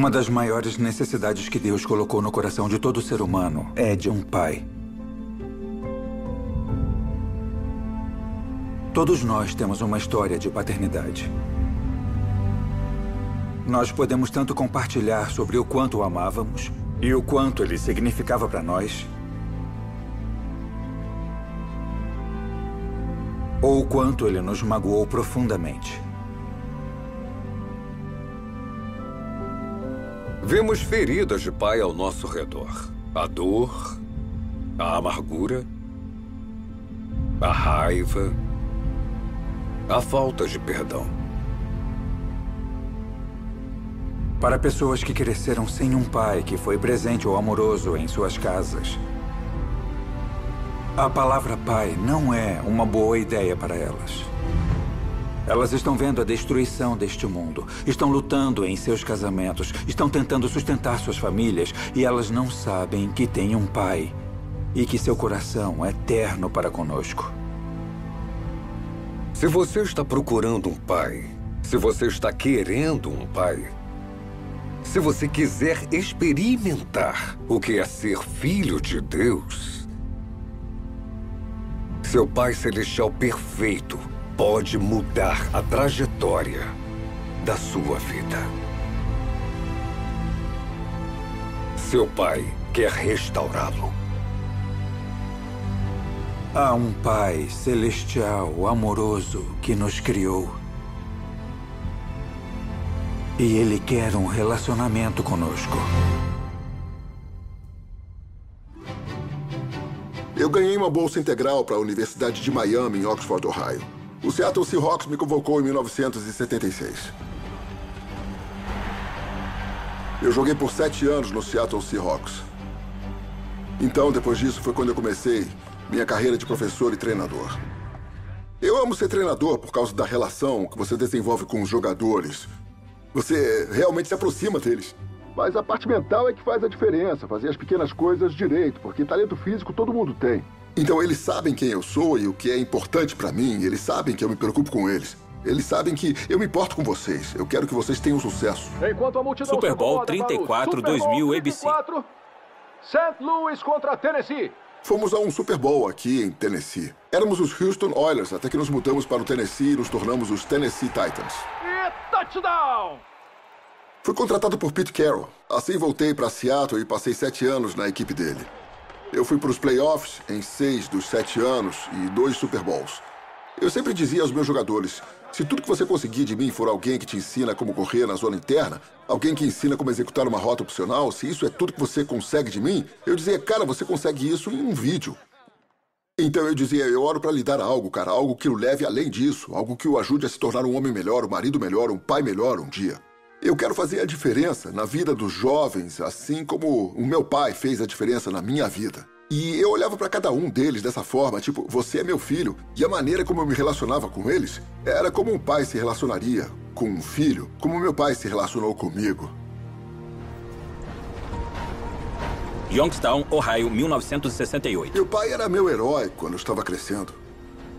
Uma das maiores necessidades que Deus colocou no coração de todo ser humano é de um pai. Todos nós temos uma história de paternidade. Nós podemos tanto compartilhar sobre o quanto o amávamos e o quanto ele significava para nós, ou o quanto ele nos magoou profundamente. Vemos feridas de pai ao nosso redor. A dor, a amargura, a raiva, a falta de perdão. Para pessoas que cresceram sem um pai que foi presente ou amoroso em suas casas, a palavra pai não é uma boa ideia para elas. Elas estão vendo a destruição deste mundo, estão lutando em seus casamentos, estão tentando sustentar suas famílias. E elas não sabem que têm um pai. E que seu coração é terno para conosco. Se você está procurando um pai, se você está querendo um pai, se você quiser experimentar o que é ser filho de Deus, seu Pai Celestial perfeito pode mudar a trajetória da sua vida. Seu Pai quer restaurá-lo. Há um Pai celestial, amoroso, que nos criou. E Ele quer um relacionamento conosco. Eu ganhei uma bolsa integral para a Universidade de Miami, em Oxford, Ohio. O Seattle Seahawks me convocou em 1976. Eu joguei por sete anos no Seattle Seahawks. Então, depois disso, foi quando eu comecei minha carreira de professor e treinador. Eu amo ser treinador por causa da relação que você desenvolve com os jogadores. Você realmente se aproxima deles. Mas a parte mental é que faz a diferença, fazer as pequenas coisas direito, porque talento físico todo mundo tem. Então eles sabem quem eu sou e o que é importante para mim, eles sabem que eu me preocupo com eles. Eles sabem que eu me importo com vocês. Eu quero que vocês tenham sucesso. Enquanto a multidão Super Bowl se acomoda 34, para o Super Bowl 2000 ABC. 34, St. Louis contra Tennessee. Fomos a um Super Bowl aqui em Tennessee. Éramos os Houston Oilers até que nos mudamos para o Tennessee e nos tornamos os Tennessee Titans. E touchdown! Fui contratado por Pete Carroll. Assim voltei para Seattle e passei sete anos na equipe dele. Eu fui para os playoffs em seis dos sete anos e dois Super Bowls. Eu sempre dizia aos meus jogadores: se tudo que você conseguir de mim for alguém que te ensina como correr na zona interna, alguém que ensina como executar uma rota opcional, se isso é tudo que você consegue de mim, eu dizia, cara, você consegue isso em um vídeo. Então eu dizia, eu oro para lhe dar algo, cara, algo que o leve além disso, algo que o ajude a se tornar um homem melhor, um marido melhor, um pai melhor um dia. Eu quero fazer a diferença na vida dos jovens, assim como o meu pai fez a diferença na minha vida. E eu olhava para cada um deles dessa forma, tipo, você é meu filho. E a maneira como eu me relacionava com eles era como um pai se relacionaria com um filho, como meu pai se relacionou comigo. Youngstown, Ohio, 1968. Meu pai era meu herói quando eu estava crescendo.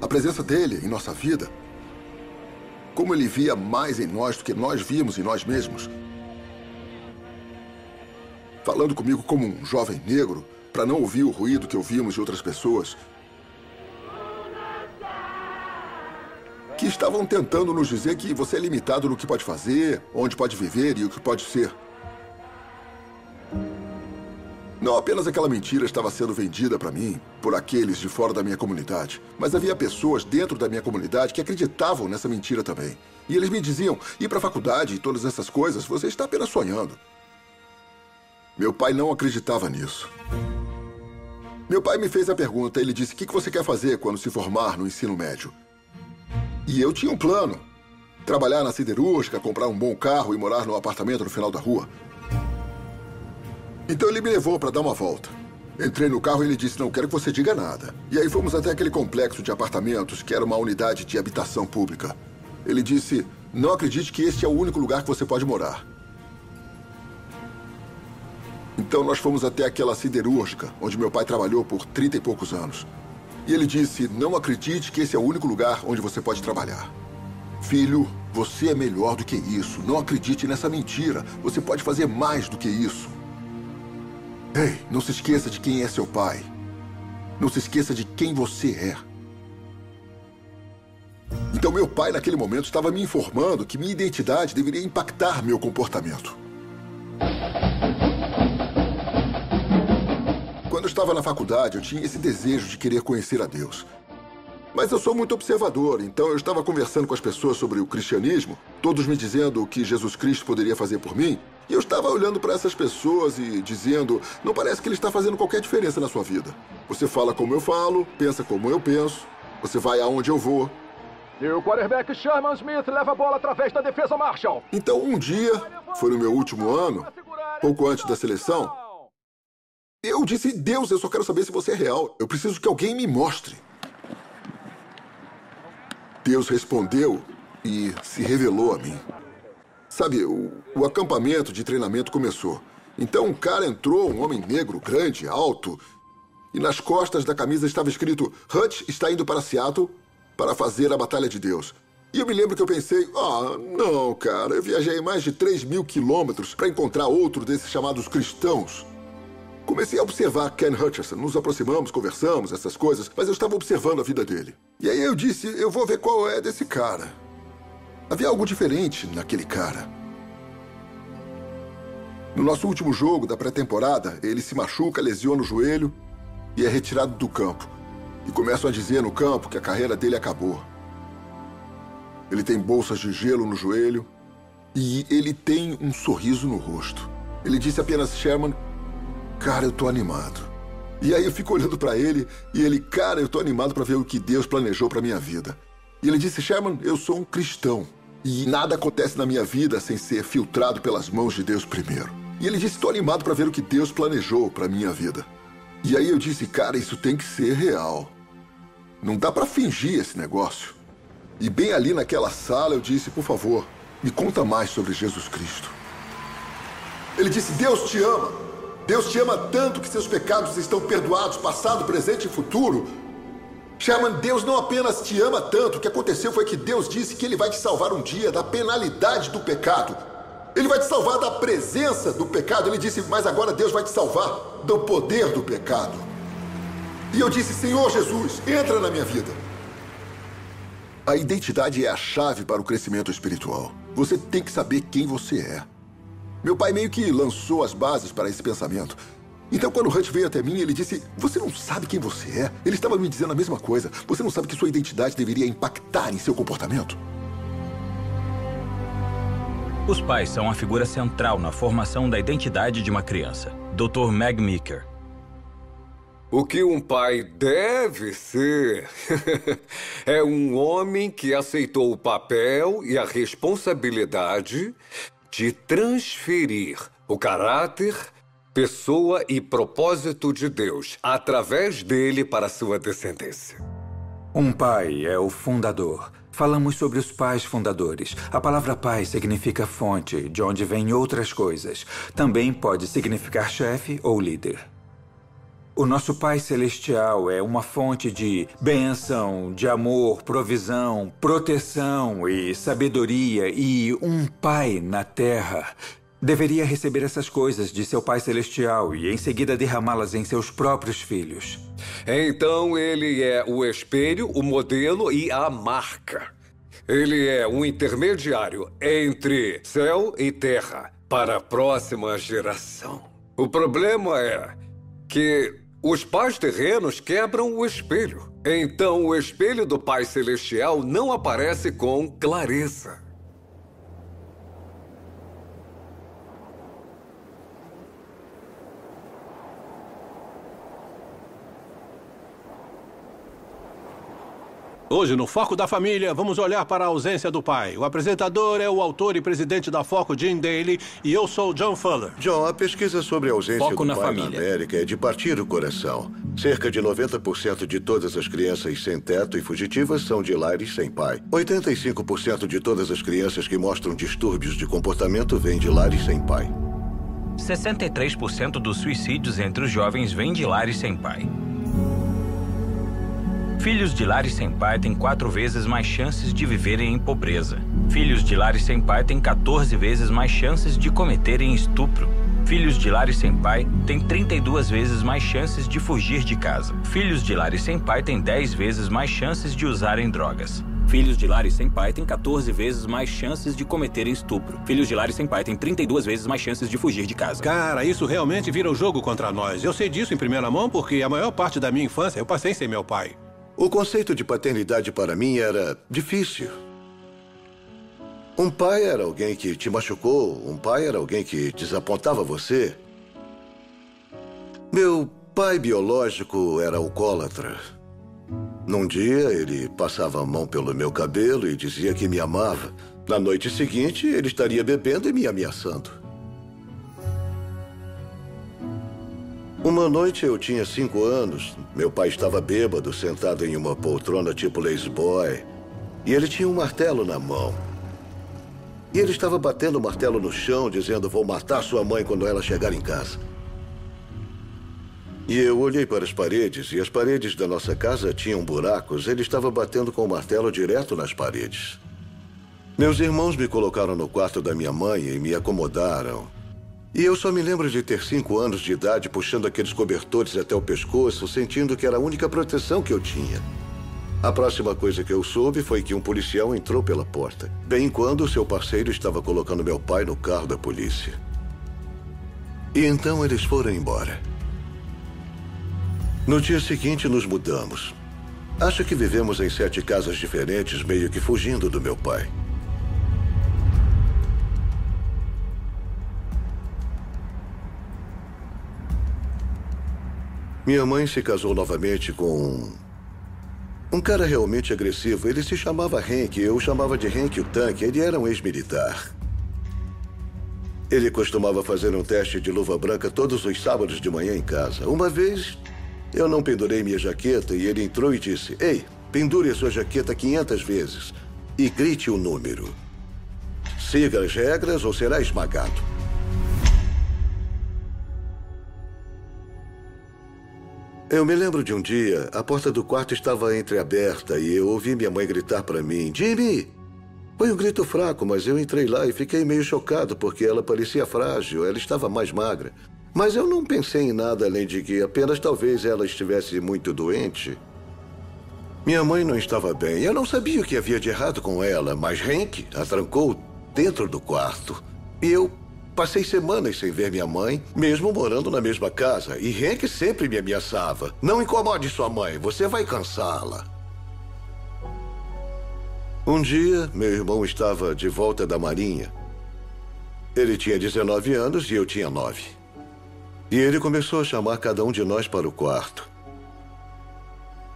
A presença dele em nossa vida, como ele via mais em nós do que nós víamos em nós mesmos. Falando comigo como um jovem negro, para não ouvir o ruído que ouvimos de outras pessoas. Que estavam tentando nos dizer que você é limitado no que pode fazer, onde pode viver e o que pode ser. Não apenas aquela mentira estava sendo vendida para mim por aqueles de fora da minha comunidade, mas havia pessoas dentro da minha comunidade que acreditavam nessa mentira também. E eles me diziam: ir para a faculdade e todas essas coisas, você está apenas sonhando. Meu pai não acreditava nisso. Meu pai me fez a pergunta. Ele disse: O que você quer fazer quando se formar no ensino médio? E eu tinha um plano: trabalhar na siderúrgica, comprar um bom carro e morar num apartamento no final da rua. Então ele me levou para dar uma volta. Entrei no carro e ele disse: Não quero que você diga nada. E aí fomos até aquele complexo de apartamentos que era uma unidade de habitação pública. Ele disse: Não acredite que este é o único lugar que você pode morar. Então nós fomos até aquela siderúrgica, onde meu pai trabalhou por trinta e poucos anos. E ele disse: Não acredite que esse é o único lugar onde você pode trabalhar. Filho, você é melhor do que isso. Não acredite nessa mentira. Você pode fazer mais do que isso. Ei, não se esqueça de quem é seu pai. Não se esqueça de quem você é. Então, meu pai, naquele momento, estava me informando que minha identidade deveria impactar meu comportamento. Quando eu estava na faculdade, eu tinha esse desejo de querer conhecer a Deus. Mas eu sou muito observador, então eu estava conversando com as pessoas sobre o cristianismo, todos me dizendo o que Jesus Cristo poderia fazer por mim, e eu estava olhando para essas pessoas e dizendo: não parece que ele está fazendo qualquer diferença na sua vida. Você fala como eu falo, pensa como eu penso, você vai aonde eu vou. E o quarterback Sherman Smith leva a bola através da defesa Marshall. Então, um dia, foi no meu último ano, pouco antes da seleção, eu disse: Deus, eu só quero saber se você é real. Eu preciso que alguém me mostre. Deus respondeu e se revelou a mim. Sabe, o, o, acampamento de treinamento começou. Então um cara entrou, um homem negro, grande, alto, e nas costas da camisa estava escrito: Hutch está indo para Seattle para fazer a Batalha de Deus. E eu me lembro que eu pensei: ah, não, cara, eu viajei mais de 3 mil quilômetros para encontrar outro desses chamados cristãos. Comecei a observar Ken Hutcherson. Nos aproximamos, conversamos, essas coisas, mas eu estava observando a vida dele. E aí eu disse: eu vou ver qual é desse cara. Havia algo diferente naquele cara. No nosso último jogo da pré-temporada, ele se machuca, lesiona o joelho e é retirado do campo. E começam a dizer no campo que a carreira dele acabou. Ele tem bolsas de gelo no joelho e ele tem um sorriso no rosto. Ele disse apenas: Sherman, cara, eu tô animado. E aí eu fico olhando para ele e ele, cara, eu tô animado para ver o que Deus planejou para minha vida. E ele disse, Sherman, eu sou um cristão e nada acontece na minha vida sem ser filtrado pelas mãos de Deus primeiro. E ele disse, tô animado para ver o que Deus planejou para minha vida. E aí eu disse, cara, isso tem que ser real. Não dá para fingir esse negócio. E bem ali naquela sala eu disse, por favor, me conta mais sobre Jesus Cristo. Ele disse, Deus te ama. Deus te ama tanto que seus pecados estão perdoados, passado, presente e futuro. Sherman, Deus não apenas te ama tanto, o que aconteceu foi que Deus disse que Ele vai te salvar um dia da penalidade do pecado. Ele vai te salvar da presença do pecado. Ele disse, mas agora Deus vai te salvar do poder do pecado. E eu disse, Senhor Jesus, entra na minha vida. A identidade é a chave para o crescimento espiritual. Você tem que saber quem você é. Meu pai meio que lançou as bases para esse pensamento. Então, quando o Hunt veio até mim, ele disse: Você não sabe quem você é? Ele estava me dizendo a mesma coisa. Você não sabe que sua identidade deveria impactar em seu comportamento? Os pais são a figura central na formação da identidade de uma criança. Dr. Meg Meeker. O que um pai deve ser é um homem que aceitou o papel e a responsabilidade de transferir o caráter, pessoa e propósito de Deus através dele para sua descendência. Um pai é o fundador. Falamos sobre os pais fundadores. A palavra pai significa fonte, de onde vêm outras coisas. Também pode significar chefe ou líder. O nosso Pai Celestial é uma fonte de bênção, de amor, provisão, proteção e sabedoria, e um Pai na terra deveria receber essas coisas de seu Pai Celestial e em seguida derramá-las em seus próprios filhos. Então ele é o espelho, o modelo e a marca. Ele é um intermediário entre céu e terra para a próxima geração. O problema é que os pais terrenos quebram o espelho. Então o espelho do Pai Celestial não aparece com clareza. Hoje, no Foco da Família, vamos olhar para a ausência do pai. O apresentador é o autor e presidente da Foco, Jim Daly, e eu sou John Fuller. John, a pesquisa sobre a ausência Foco do na pai família. na América é de partir o coração. Cerca de 90% de todas as crianças sem teto e fugitivas são de lares sem pai. 85% de todas as crianças que mostram distúrbios de comportamento vêm de lares sem pai. 63% dos suicídios entre os jovens vêm de lares sem pai. Filhos de lares sem pai têm quatro vezes mais chances de viverem em pobreza. Filhos de lares sem pai têm 14 vezes mais chances de cometerem estupro. Filhos de lares sem pai têm 32 vezes mais chances de fugir de casa. Filhos de lares sem pai têm 10 vezes mais chances de usarem drogas. Filhos de lares sem pai têm 14 vezes mais chances de cometerem estupro. Filhos de lares sem pai têm 32 vezes mais chances de fugir de casa. Cara, isso realmente vira o jogo contra nós. Eu sei disso em primeira mão porque a maior parte da minha infância eu passei sem meu pai. O conceito de paternidade para mim era difícil. Um pai era alguém que te machucou, um pai era alguém que desapontava você. Meu pai biológico era alcoólatra. Num dia, ele passava a mão pelo meu cabelo e dizia que me amava. Na noite seguinte, ele estaria bebendo e me ameaçando. Uma noite eu tinha cinco anos. Meu pai estava bêbado, sentado em uma poltrona tipo lazy boy. E ele tinha um martelo na mão. E ele estava batendo o martelo no chão, dizendo: Vou matar sua mãe quando ela chegar em casa. E eu olhei para as paredes, e as paredes da nossa casa tinham buracos. Ele estava batendo com o martelo direto nas paredes. Meus irmãos me colocaram no quarto da minha mãe e me acomodaram. E eu só me lembro de ter cinco anos de idade puxando aqueles cobertores até o pescoço, sentindo que era a única proteção que eu tinha. A próxima coisa que eu soube foi que um policial entrou pela porta, bem quando seu parceiro estava colocando meu pai no carro da polícia. E então eles foram embora. No dia seguinte, nos mudamos. Acho que vivemos em sete casas diferentes, meio que fugindo do meu pai. Minha mãe se casou novamente com um cara realmente agressivo. Ele se chamava Hank, eu chamava de Hank o Tanque. Ele era um ex-militar. Ele costumava fazer um teste de luva branca todos os sábados de manhã em casa. Uma vez, eu não pendurei minha jaqueta e ele entrou e disse: Ei, pendure a sua jaqueta 500 vezes e grite o número. Siga as regras ou será esmagado. Eu me lembro de um dia, a porta do quarto estava entreaberta e eu ouvi minha mãe gritar para mim: Jimmy! Foi um grito fraco, mas eu entrei lá e fiquei meio chocado porque ela parecia frágil, ela estava mais magra. Mas eu não pensei em nada além de que apenas talvez ela estivesse muito doente. Minha mãe não estava bem. Eu não sabia o que havia de errado com ela, mas Hank a trancou dentro do quarto. E eu Passei semanas sem ver minha mãe, mesmo morando na mesma casa, e Hank sempre me ameaçava. Não incomode sua mãe, você vai cansá-la. Um dia, meu irmão estava de volta da marinha. Ele tinha 19 anos e eu tinha 9. E ele começou a chamar cada um de nós para o quarto.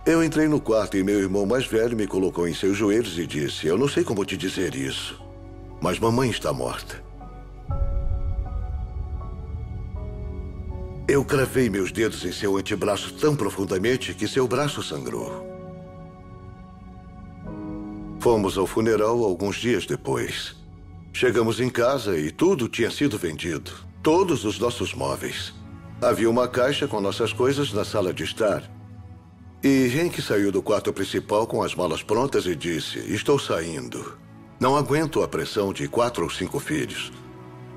Eu entrei no quarto e meu irmão mais velho me colocou em seus joelhos e disse: Eu não sei como te dizer isso, mas mamãe está morta. Eu cravei meus dedos em seu antebraço tão profundamente que seu braço sangrou. Fomos ao funeral alguns dias depois. Chegamos em casa e tudo tinha sido vendido. Todos os nossos móveis. Havia uma caixa com nossas coisas na sala de estar. E Henk saiu do quarto principal com as malas prontas e disse: Estou saindo. Não aguento a pressão de quatro ou cinco filhos.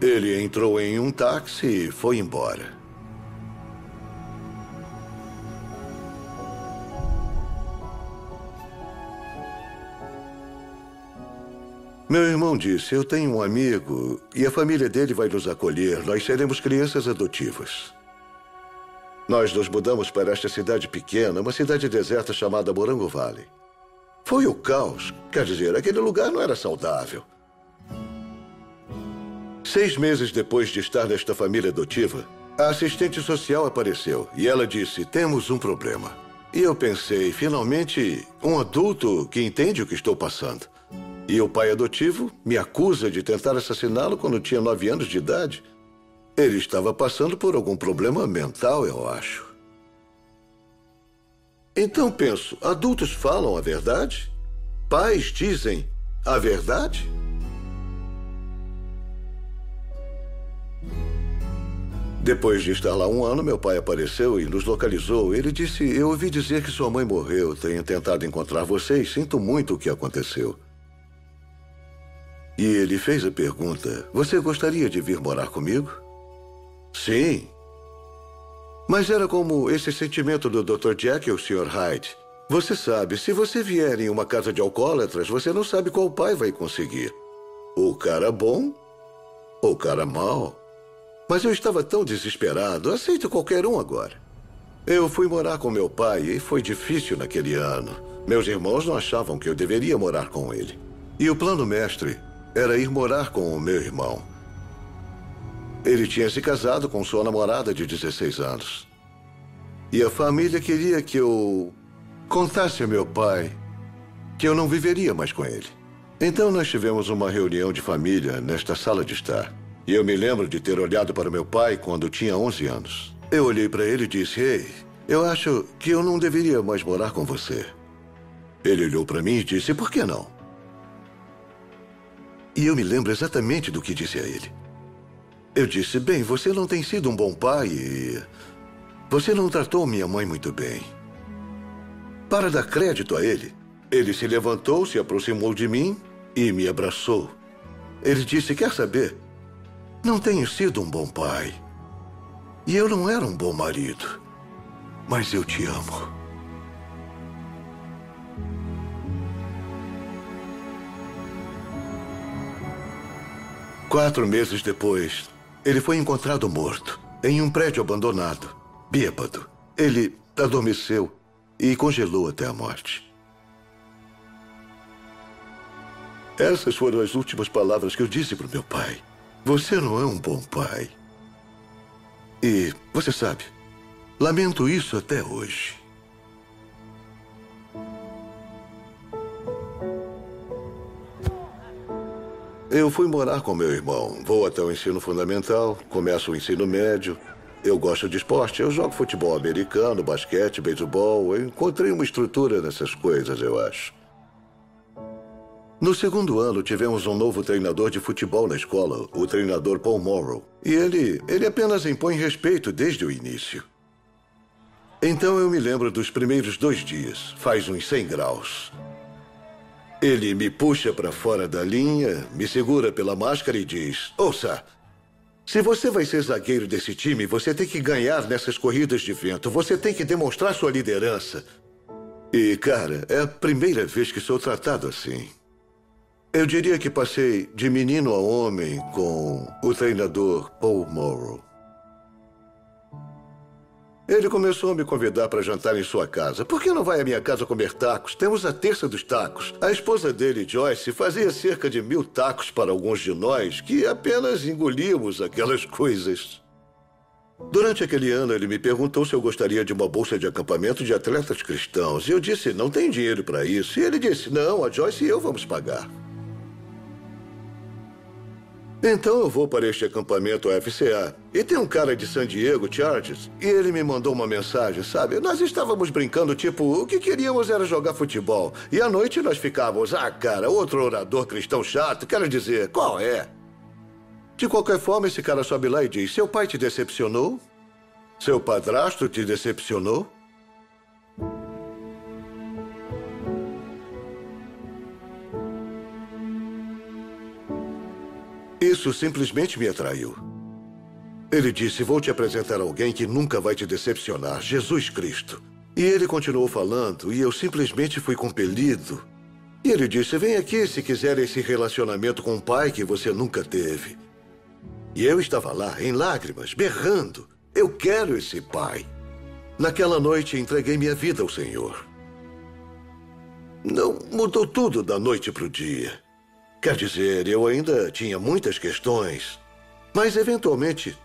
Ele entrou em um táxi e foi embora. Meu irmão disse: Eu tenho um amigo e a família dele vai nos acolher. Nós seremos crianças adotivas. Nós nos mudamos para esta cidade pequena, uma cidade deserta chamada Morango Valley. Foi o caos. Quer dizer, aquele lugar não era saudável. Seis meses depois de estar nesta família adotiva, a assistente social apareceu e ela disse: Temos um problema. E eu pensei, finalmente, um adulto que entende o que estou passando. E o pai adotivo me acusa de tentar assassiná-lo quando tinha nove anos de idade. Ele estava passando por algum problema mental, eu acho. Então penso: adultos falam a verdade? Pais dizem a verdade? Depois de estar lá um ano, meu pai apareceu e nos localizou. Ele disse: Eu ouvi dizer que sua mãe morreu. Tenho tentado encontrar você e sinto muito o que aconteceu. E ele fez a pergunta: Você gostaria de vir morar comigo? Sim. Mas era como esse sentimento do Dr. Jack e o Sr. Hyde. Você sabe, se você vier em uma casa de alcoólatras, você não sabe qual pai vai conseguir. O cara bom ou o cara mau. Mas eu estava tão desesperado, aceito qualquer um agora. Eu fui morar com meu pai e foi difícil naquele ano. Meus irmãos não achavam que eu deveria morar com ele. E o plano mestre era ir morar com o meu irmão. Ele tinha se casado com sua namorada de 16 anos. E a família queria que eu contasse a meu pai que eu não viveria mais com ele. Então nós tivemos uma reunião de família nesta sala de estar. E eu me lembro de ter olhado para meu pai quando tinha 11 anos. Eu olhei para ele e disse: Ei, eu acho que eu não deveria mais morar com você. Ele olhou para mim e disse: Por que não? E eu me lembro exatamente do que disse a ele. Eu disse: Bem, você não tem sido um bom pai e. Você não tratou minha mãe muito bem. Para dar crédito a ele, ele se levantou, se aproximou de mim e me abraçou. Ele disse: Quer saber? Não tenho sido um bom pai. E eu não era um bom marido. Mas eu te amo. Quatro meses depois, ele foi encontrado morto em um prédio abandonado, bêbado. Ele adormeceu e congelou até a morte. Essas foram as últimas palavras que eu disse para o meu pai. Você não é um bom pai. E, você sabe, lamento isso até hoje. Eu fui morar com meu irmão. Vou até o ensino fundamental, começo o ensino médio. Eu gosto de esporte, eu jogo futebol americano, basquete, beisebol. Eu encontrei uma estrutura nessas coisas, eu acho. No segundo ano, tivemos um novo treinador de futebol na escola, o treinador Paul Morrow. E ele, ele apenas impõe respeito desde o início. Então eu me lembro dos primeiros dois dias, faz uns 100 graus. Ele me puxa para fora da linha, me segura pela máscara e diz: Ouça, se você vai ser zagueiro desse time, você tem que ganhar nessas corridas de vento, você tem que demonstrar sua liderança. E, cara, é a primeira vez que sou tratado assim. Eu diria que passei de menino a homem com o treinador Paul Morrow. Ele começou a me convidar para jantar em sua casa. Por que não vai à minha casa comer tacos? Temos a terça dos tacos. A esposa dele, Joyce, fazia cerca de mil tacos para alguns de nós que apenas engolimos aquelas coisas. Durante aquele ano, ele me perguntou se eu gostaria de uma bolsa de acampamento de atletas cristãos. E eu disse, não tem dinheiro para isso. E ele disse, não, a Joyce e eu vamos pagar. Então eu vou para este acampamento FCA. E tem um cara de San Diego, Chargers, e ele me mandou uma mensagem, sabe? Nós estávamos brincando, tipo, o que queríamos era jogar futebol. E à noite nós ficávamos, ah, cara, outro orador cristão chato, quero dizer, qual é? De qualquer forma, esse cara sobe lá e diz: Seu pai te decepcionou? Seu padrasto te decepcionou? Isso simplesmente me atraiu. Ele disse: Vou te apresentar alguém que nunca vai te decepcionar, Jesus Cristo. E ele continuou falando, e eu simplesmente fui compelido. E ele disse: Vem aqui se quiser esse relacionamento com o pai que você nunca teve. E eu estava lá, em lágrimas, berrando: Eu quero esse pai. Naquela noite entreguei minha vida ao Senhor. Não mudou tudo da noite para o dia. Quer dizer, eu ainda tinha muitas questões, mas eventualmente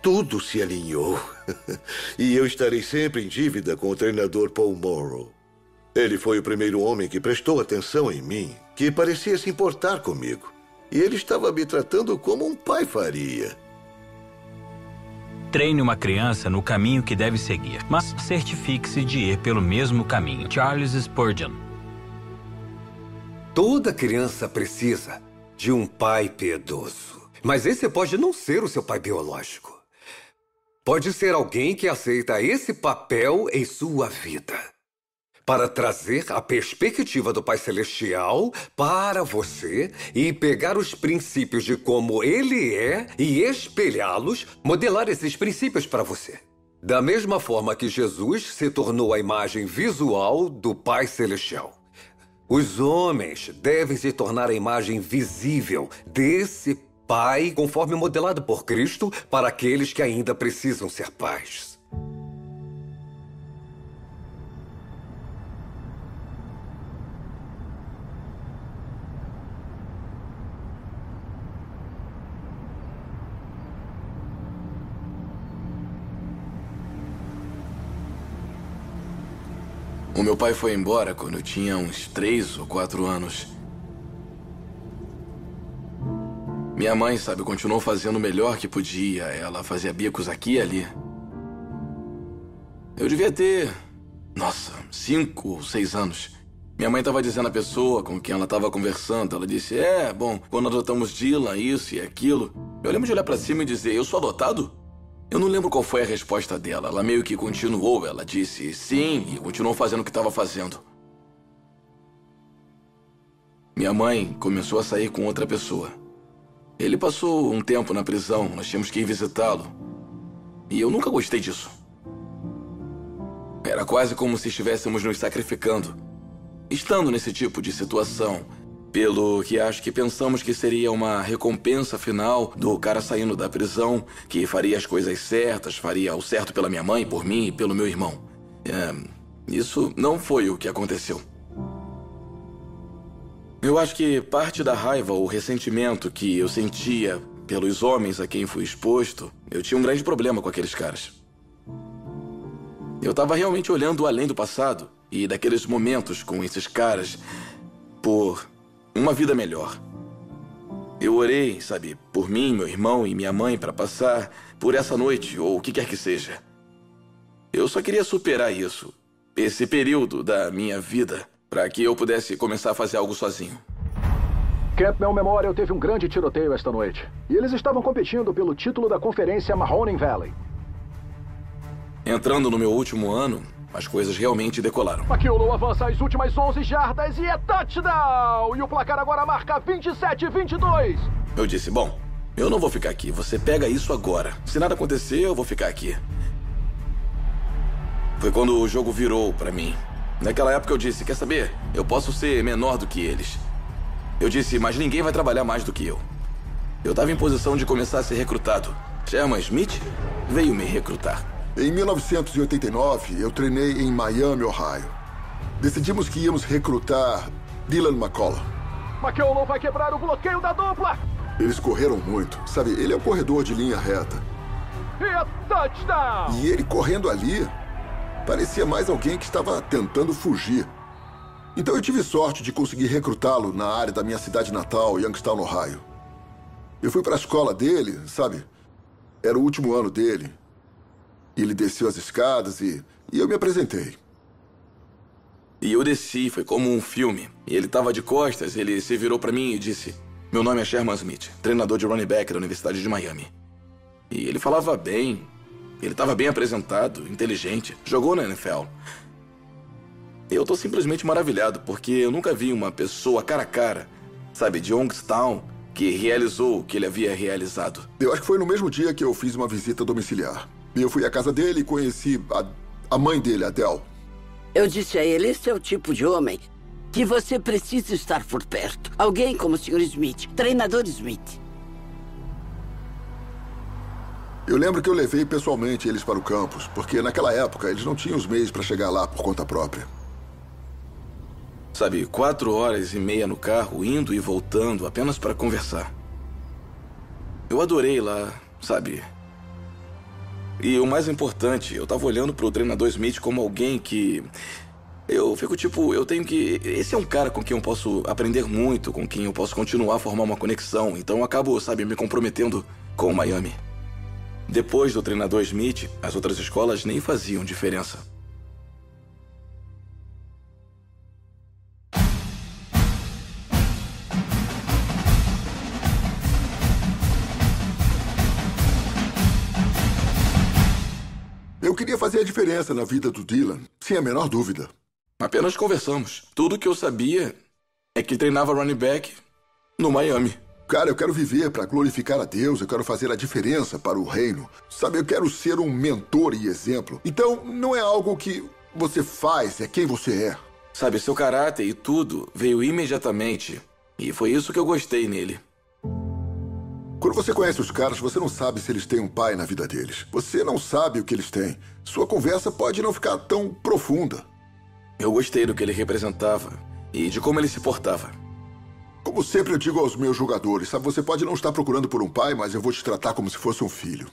tudo se alinhou. e eu estarei sempre em dívida com o treinador Paul Morrow. Ele foi o primeiro homem que prestou atenção em mim, que parecia se importar comigo. E ele estava me tratando como um pai faria. Treine uma criança no caminho que deve seguir, mas certifique-se de ir pelo mesmo caminho. Charles Spurgeon Toda criança precisa de um pai piedoso. Mas esse pode não ser o seu pai biológico. pode ser alguém que aceita esse papel em sua vida. Para trazer a perspectiva do Pai Celestial para você e pegar os princípios de como ele é e espelhá-los, modelar esses princípios para você. Da mesma forma que Jesus se tornou a imagem visual do Pai Celestial. Os homens devem se tornar a imagem visível desse Pai, conforme modelado por Cristo, para aqueles que ainda precisam ser pais. O meu pai foi embora quando eu tinha uns três ou quatro anos. Minha mãe, sabe, continuou fazendo o melhor que podia. Ela fazia bicos aqui e ali. Eu devia ter, nossa, cinco ou seis anos. Minha mãe estava dizendo à pessoa com quem ela estava conversando. Ela disse: É, bom, quando adotamos Dylan, isso e aquilo. Eu lembro de olhar para cima e dizer: Eu sou adotado? Eu não lembro qual foi a resposta dela. Ela meio que continuou. Ela disse sim e continuou fazendo o que estava fazendo. Minha mãe começou a sair com outra pessoa. Ele passou um tempo na prisão, nós tínhamos que ir visitá-lo. E eu nunca gostei disso. Era quase como se estivéssemos nos sacrificando. Estando nesse tipo de situação, pelo que acho que pensamos que seria uma recompensa final do cara saindo da prisão, que faria as coisas certas, faria o certo pela minha mãe, por mim e pelo meu irmão. É, isso não foi o que aconteceu. Eu acho que parte da raiva ou ressentimento que eu sentia pelos homens a quem fui exposto, eu tinha um grande problema com aqueles caras. Eu estava realmente olhando além do passado e daqueles momentos com esses caras por uma vida melhor. Eu orei, sabe, por mim, meu irmão e minha mãe para passar por essa noite ou o que quer que seja. Eu só queria superar isso, esse período da minha vida para que eu pudesse começar a fazer algo sozinho. Campbell Memorial teve um grande tiroteio esta noite. E eles estavam competindo pelo título da conferência Mahoning Valley. Entrando no meu último ano, as coisas realmente decolaram. Maquiolo avança as últimas 11 jardas e é touchdown! E o placar agora marca 27-22. Eu disse, bom, eu não vou ficar aqui. Você pega isso agora. Se nada acontecer, eu vou ficar aqui. Foi quando o jogo virou para mim. Naquela época eu disse: Quer saber? Eu posso ser menor do que eles. Eu disse: Mas ninguém vai trabalhar mais do que eu. Eu estava em posição de começar a ser recrutado. Sherman Smith veio me recrutar. Em 1989, eu treinei em Miami, Ohio. Decidimos que íamos recrutar Dylan McCullough. McCullough vai quebrar o bloqueio da dupla! Eles correram muito. Sabe, ele é um corredor de linha reta. E é touchdown! E ele correndo ali, Parecia mais alguém que estava tentando fugir. Então eu tive sorte de conseguir recrutá-lo na área da minha cidade natal, Youngstown, Ohio. Eu fui para a escola dele, sabe? Era o último ano dele. E ele desceu as escadas e, e eu me apresentei. E eu desci, foi como um filme. E ele estava de costas, ele se virou para mim e disse: Meu nome é Sherman Smith, treinador de running back da Universidade de Miami. E ele falava bem, ele estava bem apresentado, inteligente, jogou na NFL. Eu tô simplesmente maravilhado, porque eu nunca vi uma pessoa cara a cara, sabe, de Youngstown, que realizou o que ele havia realizado. Eu acho que foi no mesmo dia que eu fiz uma visita domiciliar. Eu fui à casa dele e conheci a, a mãe dele, Adele. Eu disse a ele: esse é o tipo de homem que você precisa estar por perto. Alguém como o Sr. Smith, treinador Smith. Eu lembro que eu levei pessoalmente eles para o campus, porque naquela época eles não tinham os meios para chegar lá por conta própria. Sabe, quatro horas e meia no carro, indo e voltando apenas para conversar. Eu adorei lá, sabe? E o mais importante, eu tava olhando pro treinador Smith como alguém que. Eu fico tipo, eu tenho que. Esse é um cara com quem eu posso aprender muito, com quem eu posso continuar a formar uma conexão. Então eu acabo, sabe, me comprometendo com o Miami. Depois do treinador Smith, as outras escolas nem faziam diferença. Queria fazer a diferença na vida do Dylan, sem a menor dúvida. Apenas conversamos. Tudo que eu sabia é que treinava running back no Miami. Cara, eu quero viver para glorificar a Deus, eu quero fazer a diferença para o reino. Sabe, eu quero ser um mentor e exemplo. Então, não é algo que você faz, é quem você é. Sabe, seu caráter e tudo veio imediatamente. E foi isso que eu gostei nele. Quando você conhece os caras, você não sabe se eles têm um pai na vida deles. Você não sabe o que eles têm. Sua conversa pode não ficar tão profunda. Eu gostei do que ele representava e de como ele se portava. Como sempre eu digo aos meus jogadores, sabe, você pode não estar procurando por um pai, mas eu vou te tratar como se fosse um filho.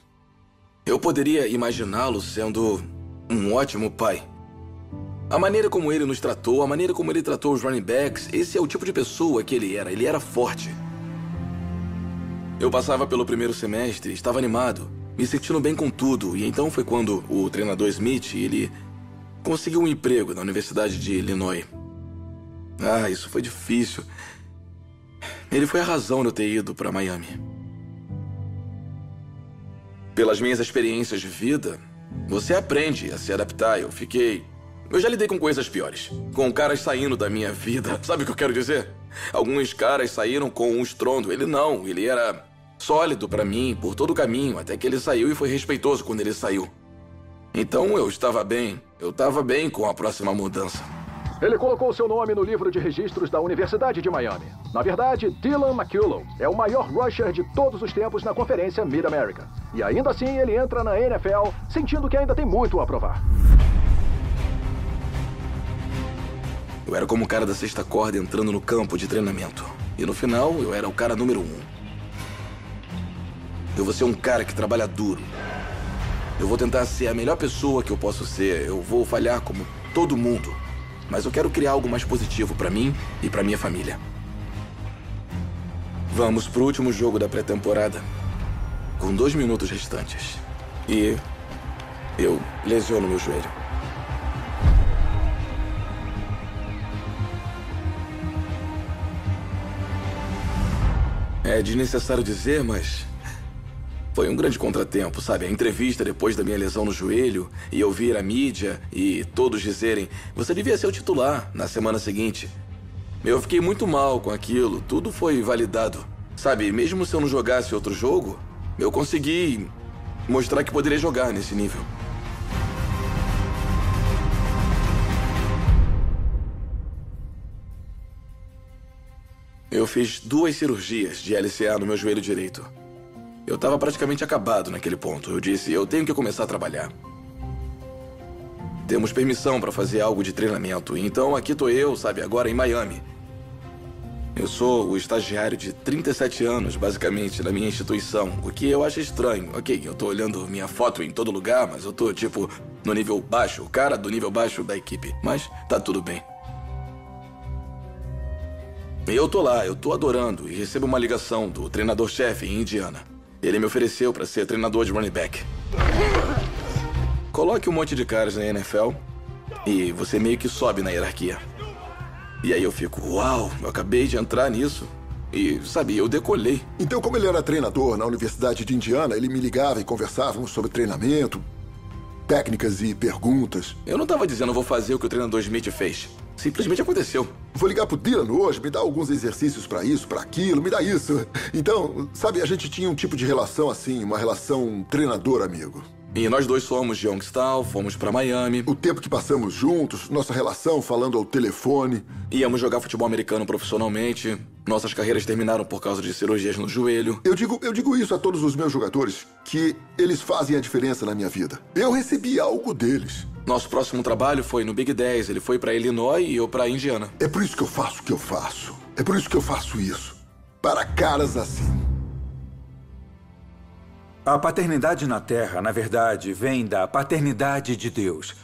Eu poderia imaginá-lo sendo um ótimo pai. A maneira como ele nos tratou, a maneira como ele tratou os running backs, esse é o tipo de pessoa que ele era. Ele era forte. Eu passava pelo primeiro semestre, estava animado, me sentindo bem com tudo, e então foi quando o treinador Smith, ele conseguiu um emprego na Universidade de Illinois. Ah, isso foi difícil. Ele foi a razão de eu ter ido para Miami. Pelas minhas experiências de vida, você aprende a se adaptar. Eu fiquei. Eu já lidei com coisas piores. Com caras saindo da minha vida. Sabe o que eu quero dizer? Alguns caras saíram com um estrondo. Ele não. Ele era sólido para mim por todo o caminho, até que ele saiu e foi respeitoso quando ele saiu. Então eu estava bem. Eu estava bem com a próxima mudança. Ele colocou seu nome no livro de registros da Universidade de Miami. Na verdade, Dylan McCullough é o maior rusher de todos os tempos na conferência Mid-America. E ainda assim, ele entra na NFL sentindo que ainda tem muito a provar. Eu era como o cara da sexta corda entrando no campo de treinamento. E no final, eu era o cara número um. Eu vou ser um cara que trabalha duro. Eu vou tentar ser a melhor pessoa que eu posso ser. Eu vou falhar como todo mundo mas eu quero criar algo mais positivo para mim e para minha família. Vamos pro último jogo da pré-temporada, com dois minutos restantes. E eu lesiono meu joelho. É desnecessário dizer, mas foi um grande contratempo, sabe? A entrevista depois da minha lesão no joelho e ouvir a mídia e todos dizerem: você devia ser o titular na semana seguinte. Eu fiquei muito mal com aquilo, tudo foi validado. Sabe, mesmo se eu não jogasse outro jogo, eu consegui mostrar que poderia jogar nesse nível. Eu fiz duas cirurgias de LCA no meu joelho direito. Eu estava praticamente acabado naquele ponto. Eu disse: eu tenho que começar a trabalhar. Temos permissão para fazer algo de treinamento. Então aqui tô eu, sabe, agora em Miami. Eu sou o estagiário de 37 anos, basicamente, na minha instituição. O que eu acho estranho. Ok, eu tô olhando minha foto em todo lugar, mas eu tô, tipo, no nível baixo. O cara do nível baixo da equipe. Mas tá tudo bem. Eu tô lá, eu tô adorando e recebo uma ligação do treinador-chefe em Indiana. Ele me ofereceu para ser treinador de running back. Coloque um monte de caras na NFL e você meio que sobe na hierarquia. E aí eu fico, uau, eu acabei de entrar nisso. E, sabe, eu decolei. Então, como ele era treinador na Universidade de Indiana, ele me ligava e conversávamos sobre treinamento, técnicas e perguntas. Eu não estava dizendo vou fazer o que o treinador Smith fez. Simplesmente aconteceu. Vou ligar pro Dylan hoje, me dá alguns exercícios para isso, para aquilo, me dá isso. Então, sabe, a gente tinha um tipo de relação assim, uma relação treinador-amigo. E nós dois somos de Youngstown, fomos para Miami. O tempo que passamos juntos, nossa relação falando ao telefone. Íamos jogar futebol americano profissionalmente. Nossas carreiras terminaram por causa de cirurgias no joelho. Eu digo, eu digo isso a todos os meus jogadores, que eles fazem a diferença na minha vida. Eu recebi algo deles. Nosso próximo trabalho foi no Big 10. Ele foi para Illinois e eu para Indiana. É por isso que eu faço o que eu faço. É por isso que eu faço isso. Para caras assim. A paternidade na Terra, na verdade, vem da paternidade de Deus.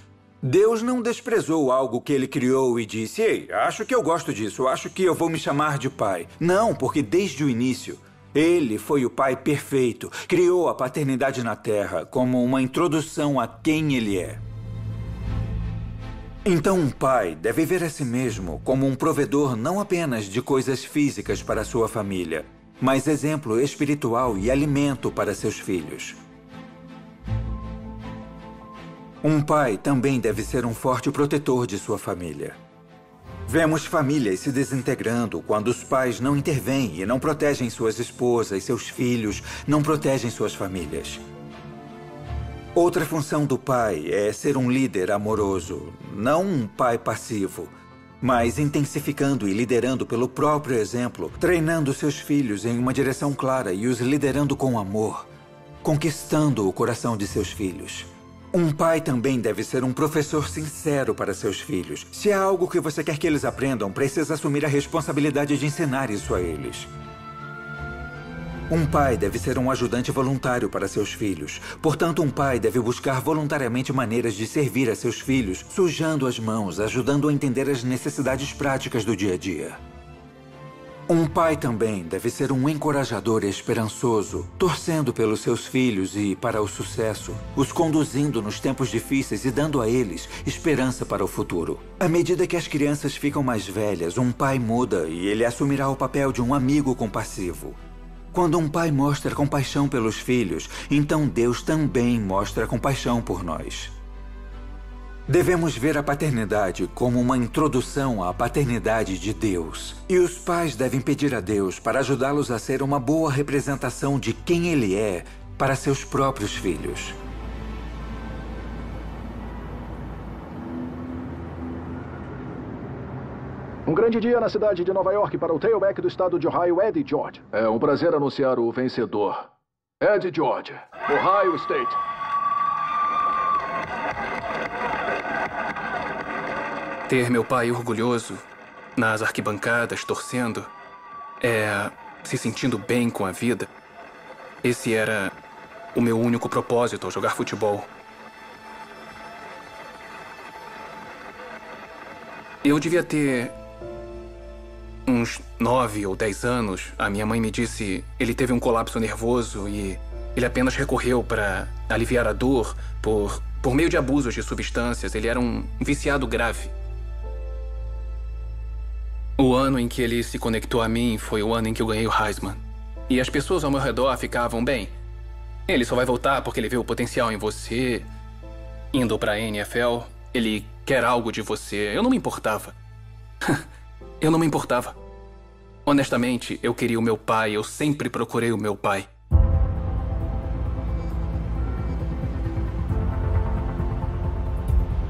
Deus não desprezou algo que ele criou e disse: Ei, acho que eu gosto disso, acho que eu vou me chamar de pai. Não, porque desde o início, ele foi o pai perfeito, criou a paternidade na Terra como uma introdução a quem ele é. Então, um pai deve ver a si mesmo como um provedor não apenas de coisas físicas para sua família, mas exemplo espiritual e alimento para seus filhos. Um pai também deve ser um forte protetor de sua família. Vemos famílias se desintegrando quando os pais não intervêm e não protegem suas esposas, seus filhos, não protegem suas famílias. Outra função do pai é ser um líder amoroso, não um pai passivo, mas intensificando e liderando pelo próprio exemplo, treinando seus filhos em uma direção clara e os liderando com amor, conquistando o coração de seus filhos. Um pai também deve ser um professor sincero para seus filhos. Se há algo que você quer que eles aprendam, precisa assumir a responsabilidade de ensinar isso a eles. Um pai deve ser um ajudante voluntário para seus filhos. Portanto, um pai deve buscar voluntariamente maneiras de servir a seus filhos, sujando as mãos, ajudando a entender as necessidades práticas do dia a dia. Um pai também deve ser um encorajador esperançoso, torcendo pelos seus filhos e para o sucesso, os conduzindo nos tempos difíceis e dando a eles esperança para o futuro. À medida que as crianças ficam mais velhas, um pai muda e ele assumirá o papel de um amigo compassivo. Quando um pai mostra compaixão pelos filhos, então Deus também mostra compaixão por nós. Devemos ver a paternidade como uma introdução à paternidade de Deus. E os pais devem pedir a Deus para ajudá-los a ser uma boa representação de quem Ele é para seus próprios filhos. Um grande dia na cidade de Nova York para o tailback do estado de Ohio, Eddie George. É um prazer anunciar o vencedor. Eddie George, Ohio State. Ter meu pai orgulhoso, nas arquibancadas, torcendo, é. se sentindo bem com a vida. Esse era o meu único propósito ao jogar futebol. Eu devia ter uns nove ou dez anos. A minha mãe me disse ele teve um colapso nervoso e ele apenas recorreu para aliviar a dor por, por meio de abusos de substâncias. Ele era um viciado grave. O ano em que ele se conectou a mim foi o ano em que eu ganhei o Heisman. E as pessoas ao meu redor ficavam bem. Ele só vai voltar porque ele vê o potencial em você. Indo pra NFL, ele quer algo de você. Eu não me importava. eu não me importava. Honestamente, eu queria o meu pai, eu sempre procurei o meu pai.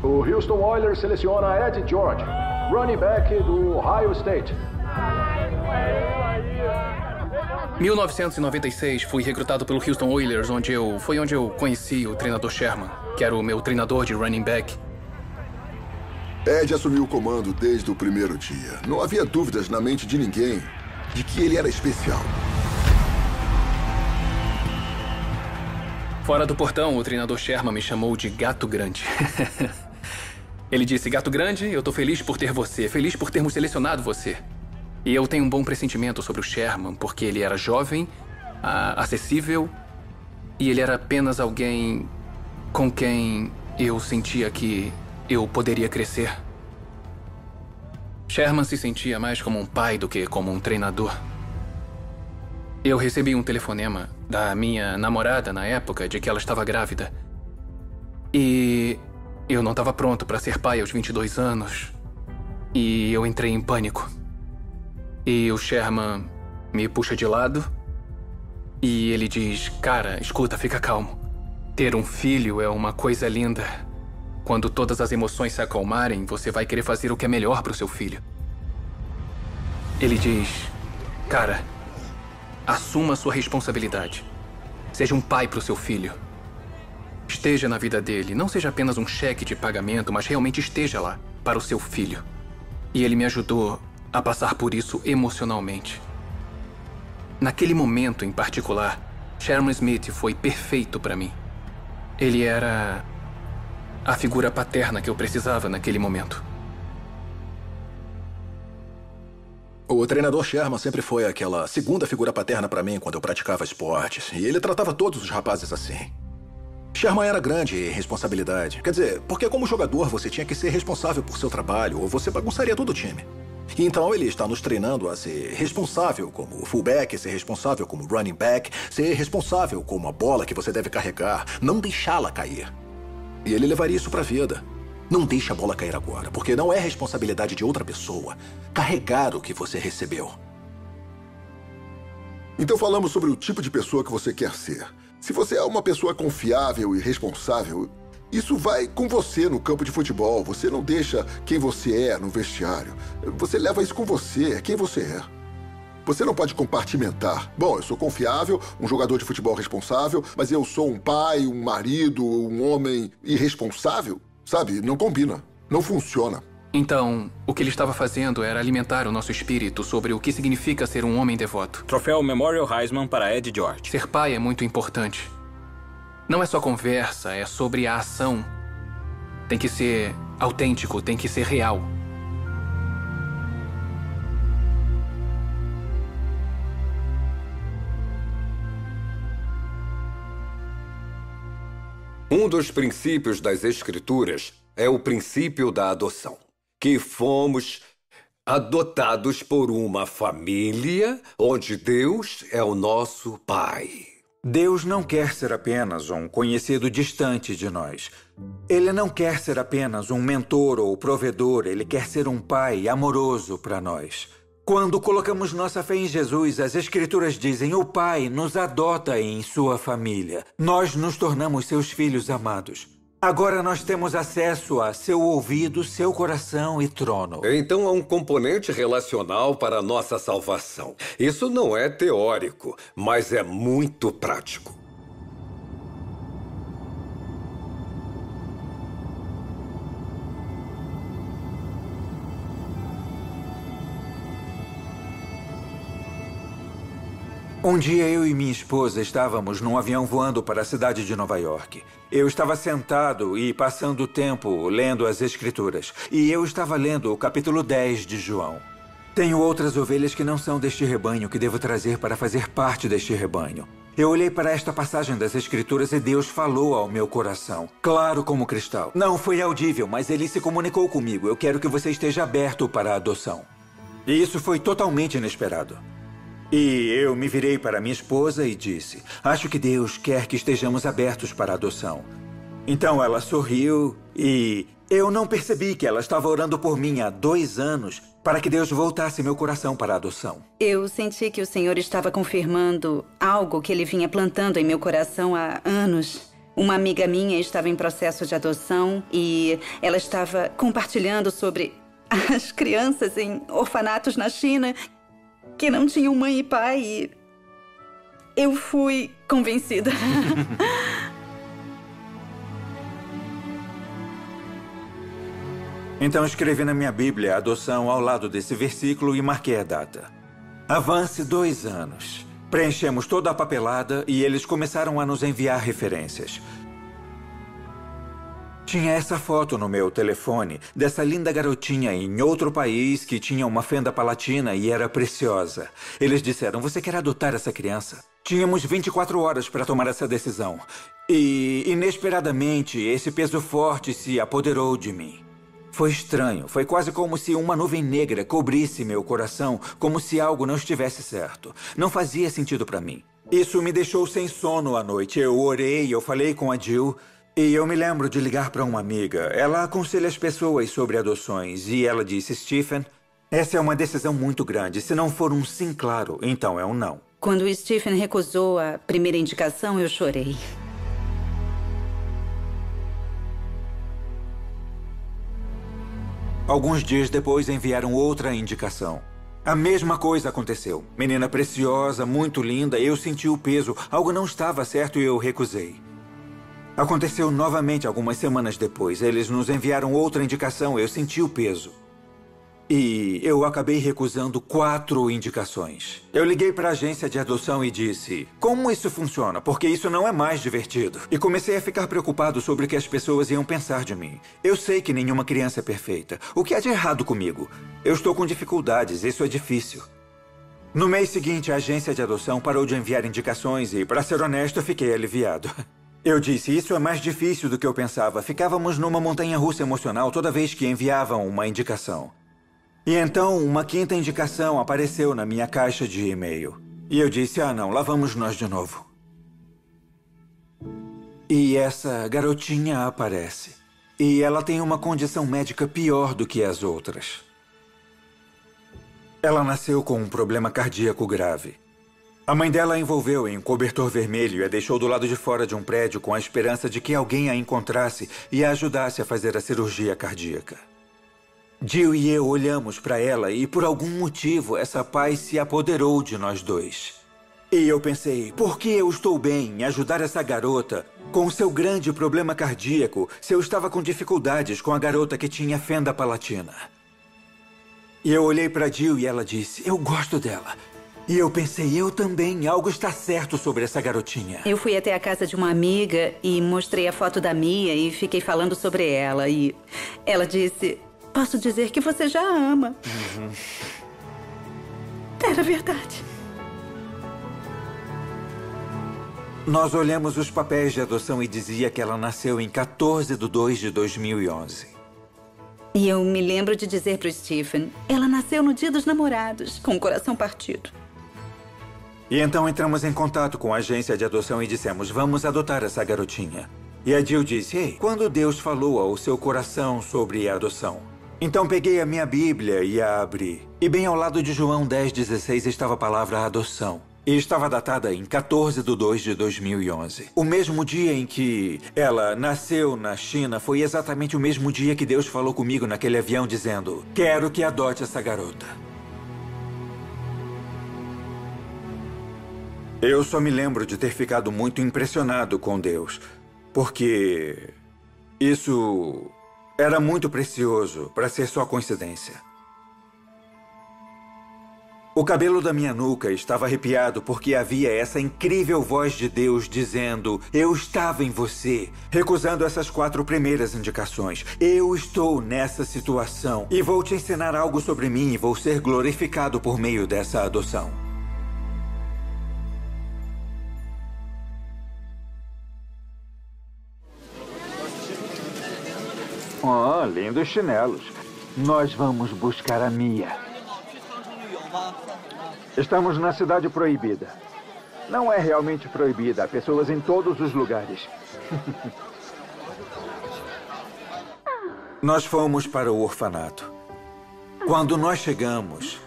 O Houston Oilers seleciona Ed George, running back do Ohio State. 1996 fui recrutado pelo Houston Oilers, onde eu foi onde eu conheci o treinador Sherman, que era o meu treinador de running back. Ed assumiu o comando desde o primeiro dia. Não havia dúvidas na mente de ninguém de que ele era especial. Fora do portão, o treinador Sherman me chamou de Gato Grande. Ele disse: Gato Grande, eu tô feliz por ter você, feliz por termos selecionado você. E eu tenho um bom pressentimento sobre o Sherman, porque ele era jovem, acessível, e ele era apenas alguém com quem eu sentia que eu poderia crescer. Sherman se sentia mais como um pai do que como um treinador. Eu recebi um telefonema da minha namorada na época de que ela estava grávida. E eu não estava pronto para ser pai aos 22 anos. E eu entrei em pânico. E o Sherman me puxa de lado e ele diz: Cara, escuta, fica calmo. Ter um filho é uma coisa linda. Quando todas as emoções se acalmarem, você vai querer fazer o que é melhor para o seu filho. Ele diz: Cara, assuma sua responsabilidade. Seja um pai para o seu filho. Esteja na vida dele. Não seja apenas um cheque de pagamento, mas realmente esteja lá para o seu filho. E ele me ajudou a passar por isso emocionalmente. Naquele momento em particular, Sherman Smith foi perfeito para mim. Ele era a figura paterna que eu precisava naquele momento. O treinador Sherman sempre foi aquela segunda figura paterna para mim quando eu praticava esportes, e ele tratava todos os rapazes assim. Sherman era grande em responsabilidade. Quer dizer, porque como jogador você tinha que ser responsável por seu trabalho ou você bagunçaria todo o time. Então ele está nos treinando a ser responsável como fullback, ser responsável como running back, ser responsável como a bola que você deve carregar, não deixá-la cair. E ele levaria isso pra vida. Não deixe a bola cair agora, porque não é responsabilidade de outra pessoa carregar o que você recebeu. Então falamos sobre o tipo de pessoa que você quer ser. Se você é uma pessoa confiável e responsável, isso vai com você no campo de futebol. Você não deixa quem você é no vestiário. Você leva isso com você, é quem você é. Você não pode compartimentar. Bom, eu sou confiável, um jogador de futebol responsável, mas eu sou um pai, um marido, um homem irresponsável? Sabe, não combina. Não funciona. Então, o que ele estava fazendo era alimentar o nosso espírito sobre o que significa ser um homem devoto. Troféu Memorial Heisman para Ed George. Ser pai é muito importante. Não é só conversa, é sobre a ação. Tem que ser autêntico, tem que ser real. Um dos princípios das Escrituras é o princípio da adoção. Que fomos adotados por uma família onde Deus é o nosso Pai. Deus não quer ser apenas um conhecido distante de nós. Ele não quer ser apenas um mentor ou provedor, ele quer ser um pai amoroso para nós. Quando colocamos nossa fé em Jesus, as Escrituras dizem: o Pai nos adota em sua família. Nós nos tornamos seus filhos amados. Agora nós temos acesso a seu ouvido, seu coração e trono. Então há um componente relacional para a nossa salvação. Isso não é teórico, mas é muito prático. Um dia eu e minha esposa estávamos num avião voando para a cidade de Nova York. Eu estava sentado e passando o tempo lendo as Escrituras. E eu estava lendo o capítulo 10 de João. Tenho outras ovelhas que não são deste rebanho que devo trazer para fazer parte deste rebanho. Eu olhei para esta passagem das Escrituras e Deus falou ao meu coração, claro como cristal. Não foi audível, mas ele se comunicou comigo. Eu quero que você esteja aberto para a adoção. E isso foi totalmente inesperado. E eu me virei para minha esposa e disse: Acho que Deus quer que estejamos abertos para adoção. Então ela sorriu e eu não percebi que ela estava orando por mim há dois anos para que Deus voltasse meu coração para a adoção. Eu senti que o Senhor estava confirmando algo que ele vinha plantando em meu coração há anos. Uma amiga minha estava em processo de adoção e ela estava compartilhando sobre as crianças em orfanatos na China que não tinham mãe e pai e eu fui convencida. então escrevi na minha Bíblia a adoção ao lado desse versículo e marquei a data. Avance dois anos. Preenchemos toda a papelada e eles começaram a nos enviar referências. Tinha essa foto no meu telefone dessa linda garotinha em outro país que tinha uma fenda palatina e era preciosa. Eles disseram: Você quer adotar essa criança? Tínhamos 24 horas para tomar essa decisão. E, inesperadamente, esse peso forte se apoderou de mim. Foi estranho. Foi quase como se uma nuvem negra cobrisse meu coração, como se algo não estivesse certo. Não fazia sentido para mim. Isso me deixou sem sono à noite. Eu orei, eu falei com a Jill. E eu me lembro de ligar para uma amiga. Ela aconselha as pessoas sobre adoções e ela disse: Stephen, essa é uma decisão muito grande. Se não for um sim claro, então é um não. Quando o Stephen recusou a primeira indicação, eu chorei. Alguns dias depois enviaram outra indicação. A mesma coisa aconteceu. Menina preciosa, muito linda, eu senti o peso. Algo não estava certo e eu recusei. Aconteceu novamente algumas semanas depois. Eles nos enviaram outra indicação. Eu senti o peso. E eu acabei recusando quatro indicações. Eu liguei para a agência de adoção e disse: Como isso funciona? Porque isso não é mais divertido. E comecei a ficar preocupado sobre o que as pessoas iam pensar de mim. Eu sei que nenhuma criança é perfeita. O que há de errado comigo? Eu estou com dificuldades, isso é difícil. No mês seguinte, a agência de adoção parou de enviar indicações e, para ser honesto, fiquei aliviado. Eu disse, isso é mais difícil do que eu pensava. Ficávamos numa montanha russa emocional toda vez que enviavam uma indicação. E então, uma quinta indicação apareceu na minha caixa de e-mail. E eu disse, ah não, lá vamos nós de novo. E essa garotinha aparece. E ela tem uma condição médica pior do que as outras. Ela nasceu com um problema cardíaco grave. A mãe dela a envolveu em um cobertor vermelho e a deixou do lado de fora de um prédio com a esperança de que alguém a encontrasse e a ajudasse a fazer a cirurgia cardíaca. Jill e eu olhamos para ela e, por algum motivo, essa paz se apoderou de nós dois. E eu pensei, por que eu estou bem em ajudar essa garota com seu grande problema cardíaco se eu estava com dificuldades com a garota que tinha fenda palatina? E eu olhei para Jill e ela disse, eu gosto dela. E eu pensei, eu também, algo está certo sobre essa garotinha. Eu fui até a casa de uma amiga e mostrei a foto da Mia e fiquei falando sobre ela. E ela disse: Posso dizer que você já a ama. Uhum. Era verdade. Nós olhamos os papéis de adoção e dizia que ela nasceu em 14 de 2 de 2011. E eu me lembro de dizer para o Stephen: ela nasceu no dia dos namorados, com o coração partido. E então entramos em contato com a agência de adoção e dissemos: vamos adotar essa garotinha. E a Jill disse: Ei, quando Deus falou ao seu coração sobre a adoção? Então peguei a minha Bíblia e a abri. E bem ao lado de João 10,16 estava a palavra adoção. E estava datada em 14 de 2 de 2011. O mesmo dia em que ela nasceu na China foi exatamente o mesmo dia que Deus falou comigo naquele avião dizendo: Quero que adote essa garota. Eu só me lembro de ter ficado muito impressionado com Deus, porque isso era muito precioso para ser só coincidência. O cabelo da minha nuca estava arrepiado porque havia essa incrível voz de Deus dizendo: Eu estava em você, recusando essas quatro primeiras indicações. Eu estou nessa situação e vou te ensinar algo sobre mim e vou ser glorificado por meio dessa adoção. Oh, lindos chinelos. Nós vamos buscar a Mia. Estamos na cidade proibida. Não é realmente proibida. Há pessoas em todos os lugares. Nós fomos para o orfanato. Quando nós chegamos,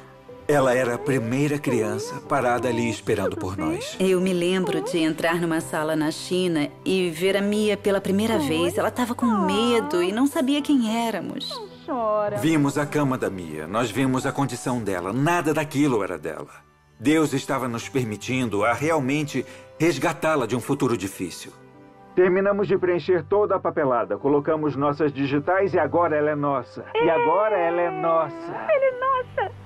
ela era a primeira criança parada ali esperando por nós. Eu me lembro de entrar numa sala na China e ver a Mia pela primeira vez. Ela estava com medo e não sabia quem éramos. Chora. Vimos a cama da Mia, nós vimos a condição dela. Nada daquilo era dela. Deus estava nos permitindo a realmente resgatá-la de um futuro difícil. Terminamos de preencher toda a papelada, colocamos nossas digitais e agora ela é nossa. E agora ela é nossa. Ela é nossa.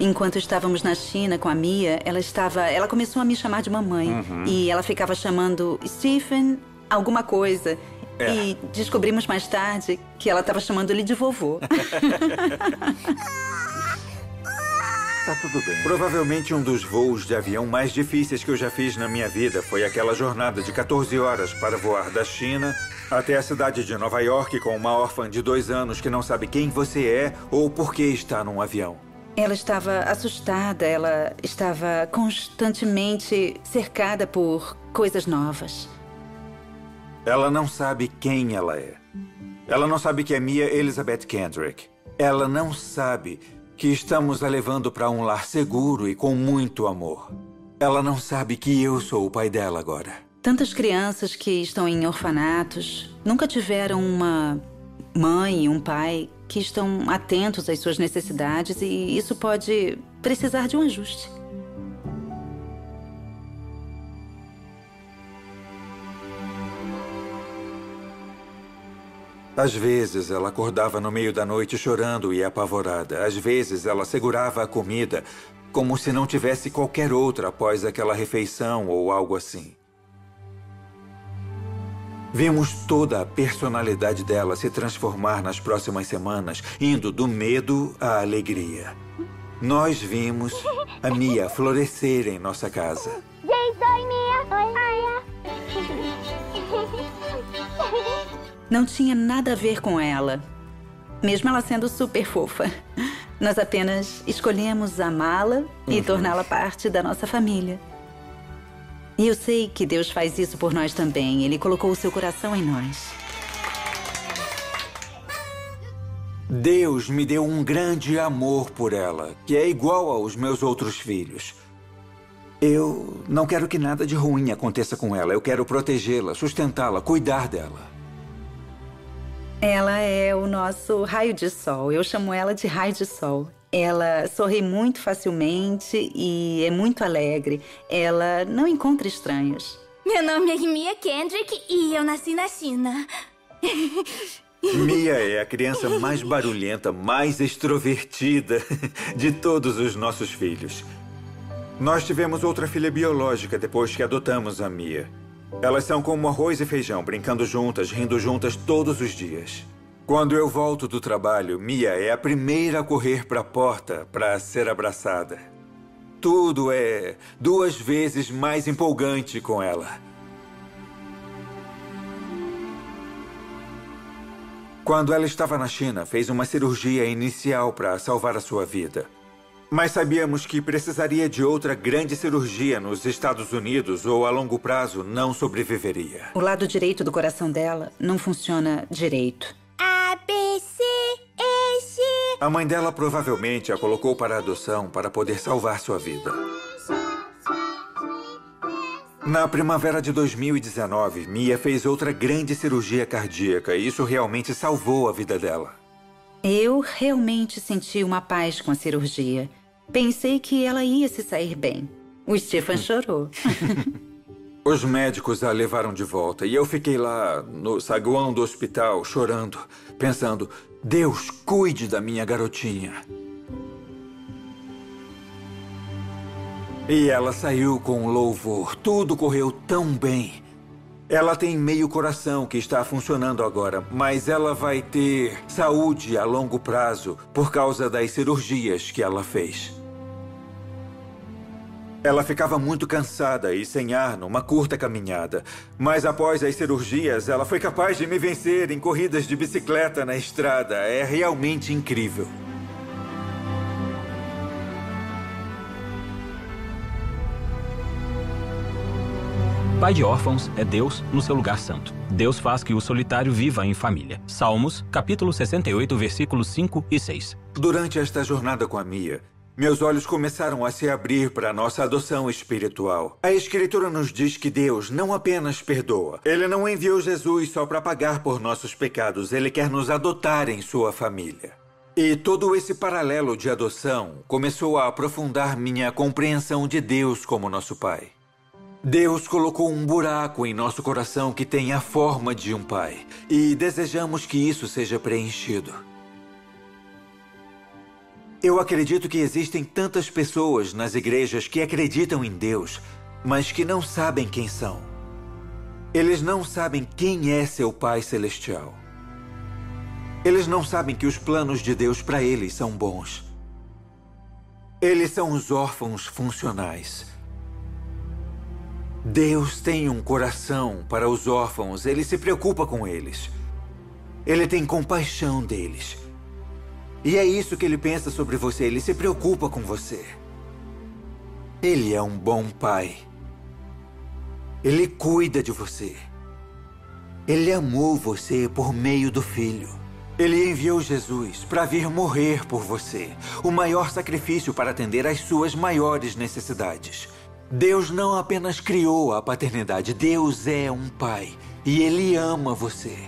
Enquanto estávamos na China com a Mia, ela estava. Ela começou a me chamar de mamãe. Uhum. E ela ficava chamando Stephen alguma coisa. É. E descobrimos mais tarde que ela estava chamando ele de vovô. Tá tudo bem. Provavelmente um dos voos de avião mais difíceis que eu já fiz na minha vida foi aquela jornada de 14 horas para voar da China até a cidade de Nova York com uma órfã de dois anos que não sabe quem você é ou por que está num avião. Ela estava assustada, ela estava constantemente cercada por coisas novas. Ela não sabe quem ela é. Ela não sabe que é Mia Elizabeth Kendrick. Ela não sabe que estamos a levando para um lar seguro e com muito amor. Ela não sabe que eu sou o pai dela agora. Tantas crianças que estão em orfanatos nunca tiveram uma mãe e um pai que estão atentos às suas necessidades e isso pode precisar de um ajuste. Às vezes ela acordava no meio da noite chorando e apavorada. Às vezes ela segurava a comida como se não tivesse qualquer outra após aquela refeição ou algo assim. Vimos toda a personalidade dela se transformar nas próximas semanas, indo do medo à alegria. Nós vimos a Mia florescer em nossa casa. Gente, oi, Mia. Oi, Mia. Não tinha nada a ver com ela, mesmo ela sendo super fofa. Nós apenas escolhemos amá-la e uhum. torná-la parte da nossa família. E eu sei que Deus faz isso por nós também. Ele colocou o seu coração em nós. Deus me deu um grande amor por ela, que é igual aos meus outros filhos. Eu não quero que nada de ruim aconteça com ela. Eu quero protegê-la, sustentá-la, cuidar dela. Ela é o nosso raio de sol. Eu chamo ela de raio de sol. Ela sorri muito facilmente e é muito alegre. Ela não encontra estranhos. Meu nome é Mia Kendrick e eu nasci na China. Mia é a criança mais barulhenta, mais extrovertida de todos os nossos filhos. Nós tivemos outra filha biológica depois que adotamos a Mia. Elas são como arroz e feijão, brincando juntas, rindo juntas todos os dias. Quando eu volto do trabalho, Mia é a primeira a correr para a porta para ser abraçada. Tudo é duas vezes mais empolgante com ela. Quando ela estava na China, fez uma cirurgia inicial para salvar a sua vida. Mas sabíamos que precisaria de outra grande cirurgia nos Estados Unidos ou a longo prazo não sobreviveria. O lado direito do coração dela não funciona direito. A, B, C, E, G. A mãe dela provavelmente a colocou para adoção para poder salvar sua vida. Na primavera de 2019, Mia fez outra grande cirurgia cardíaca e isso realmente salvou a vida dela. Eu realmente senti uma paz com a cirurgia. Pensei que ela ia se sair bem. O Stefan chorou. Os médicos a levaram de volta e eu fiquei lá no saguão do hospital chorando, pensando: Deus, cuide da minha garotinha. E ela saiu com louvor. Tudo correu tão bem. Ela tem meio coração que está funcionando agora, mas ela vai ter saúde a longo prazo por causa das cirurgias que ela fez. Ela ficava muito cansada e sem ar numa curta caminhada, mas após as cirurgias, ela foi capaz de me vencer em corridas de bicicleta na estrada. É realmente incrível. Pai de órfãos é Deus no seu lugar santo. Deus faz que o solitário viva em família. Salmos, capítulo 68, versículos 5 e 6. Durante esta jornada com a Mia, meus olhos começaram a se abrir para nossa adoção espiritual. A Escritura nos diz que Deus não apenas perdoa. Ele não enviou Jesus só para pagar por nossos pecados. Ele quer nos adotar em sua família. E todo esse paralelo de adoção começou a aprofundar minha compreensão de Deus como nosso Pai. Deus colocou um buraco em nosso coração que tem a forma de um pai e desejamos que isso seja preenchido. Eu acredito que existem tantas pessoas nas igrejas que acreditam em Deus, mas que não sabem quem são. Eles não sabem quem é seu Pai Celestial. Eles não sabem que os planos de Deus para eles são bons. Eles são os órfãos funcionais. Deus tem um coração para os órfãos, ele se preocupa com eles. Ele tem compaixão deles. E é isso que ele pensa sobre você, ele se preocupa com você. Ele é um bom pai. Ele cuida de você. Ele amou você por meio do filho. Ele enviou Jesus para vir morrer por você, o maior sacrifício para atender às suas maiores necessidades. Deus não apenas criou a paternidade, Deus é um pai e ele ama você.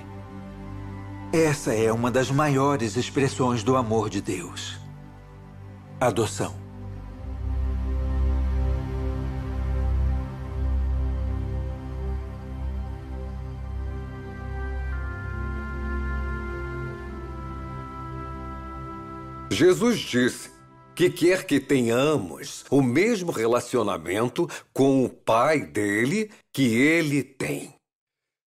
Essa é uma das maiores expressões do amor de Deus. Adoção. Jesus disse que quer que tenhamos o mesmo relacionamento com o Pai dele que ele tem.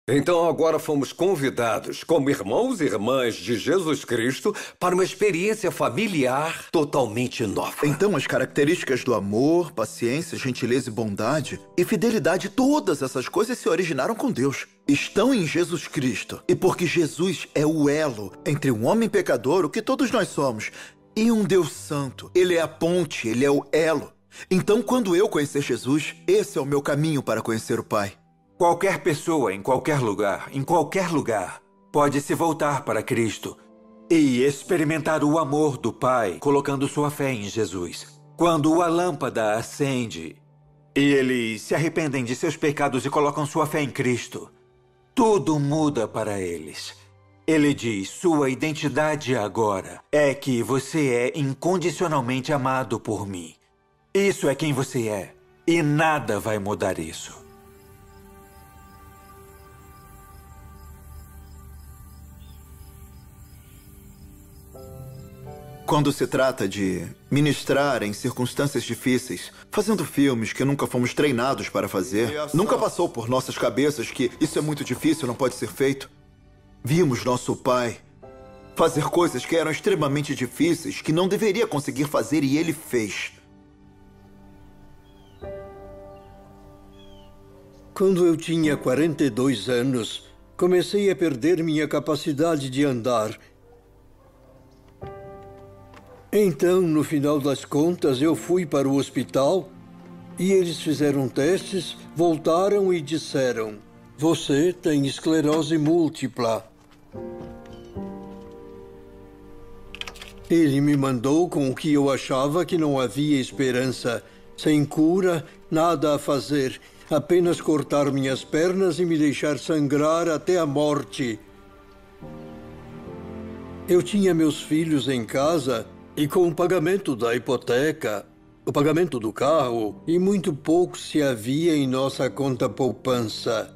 Então agora fomos convidados, como irmãos e irmãs de Jesus Cristo, para uma experiência familiar totalmente nova. Então as características do amor, paciência, gentileza e bondade e fidelidade, todas essas coisas se originaram com Deus. Estão em Jesus Cristo. E porque Jesus é o elo entre um homem pecador, o que todos nós somos, e um Deus santo. Ele é a ponte, ele é o elo. Então, quando eu conhecer Jesus, esse é o meu caminho para conhecer o Pai. Qualquer pessoa, em qualquer lugar, em qualquer lugar, pode se voltar para Cristo e experimentar o amor do Pai colocando sua fé em Jesus. Quando a lâmpada acende e eles se arrependem de seus pecados e colocam sua fé em Cristo, tudo muda para eles. Ele diz: sua identidade agora é que você é incondicionalmente amado por mim. Isso é quem você é. E nada vai mudar isso. Quando se trata de ministrar em circunstâncias difíceis, fazendo filmes que nunca fomos treinados para fazer, nunca passou por nossas cabeças que isso é muito difícil, não pode ser feito. Vimos nosso pai fazer coisas que eram extremamente difíceis, que não deveria conseguir fazer e ele fez. Quando eu tinha 42 anos, comecei a perder minha capacidade de andar. Então, no final das contas, eu fui para o hospital e eles fizeram testes, voltaram e disseram: Você tem esclerose múltipla. Ele me mandou com o que eu achava que não havia esperança, sem cura, nada a fazer, apenas cortar minhas pernas e me deixar sangrar até a morte. Eu tinha meus filhos em casa e com o pagamento da hipoteca, o pagamento do carro e muito pouco se havia em nossa conta poupança.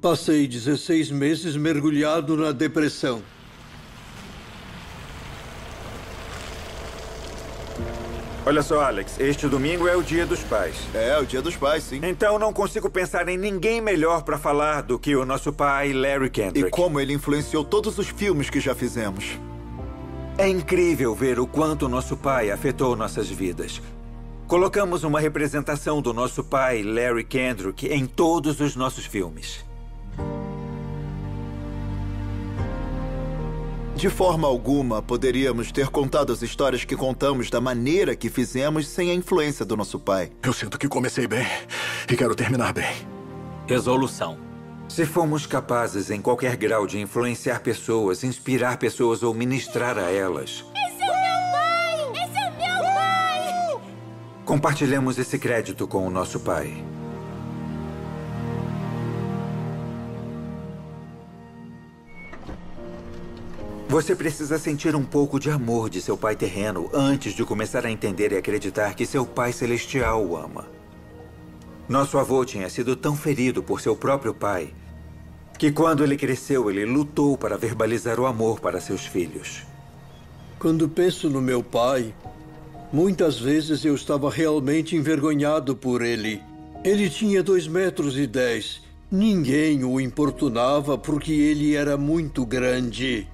Passei 16 meses mergulhado na depressão. Olha só, Alex, este domingo é o Dia dos Pais. É, o Dia dos Pais, sim. Então não consigo pensar em ninguém melhor para falar do que o nosso pai, Larry Kendrick. E como ele influenciou todos os filmes que já fizemos. É incrível ver o quanto nosso pai afetou nossas vidas. Colocamos uma representação do nosso pai, Larry Kendrick, em todos os nossos filmes. De forma alguma, poderíamos ter contado as histórias que contamos da maneira que fizemos sem a influência do nosso pai. Eu sinto que comecei bem e quero terminar bem. Resolução. Se fomos capazes, em qualquer grau, de influenciar pessoas, inspirar pessoas ou ministrar a elas, Esse é o meu pai! Esse é o meu pai! compartilhemos esse crédito com o nosso pai. Você precisa sentir um pouco de amor de seu pai terreno antes de começar a entender e acreditar que seu pai celestial o ama. Nosso avô tinha sido tão ferido por seu próprio pai que, quando ele cresceu, ele lutou para verbalizar o amor para seus filhos. Quando penso no meu pai, muitas vezes eu estava realmente envergonhado por ele. Ele tinha dois metros e dez. Ninguém o importunava porque ele era muito grande.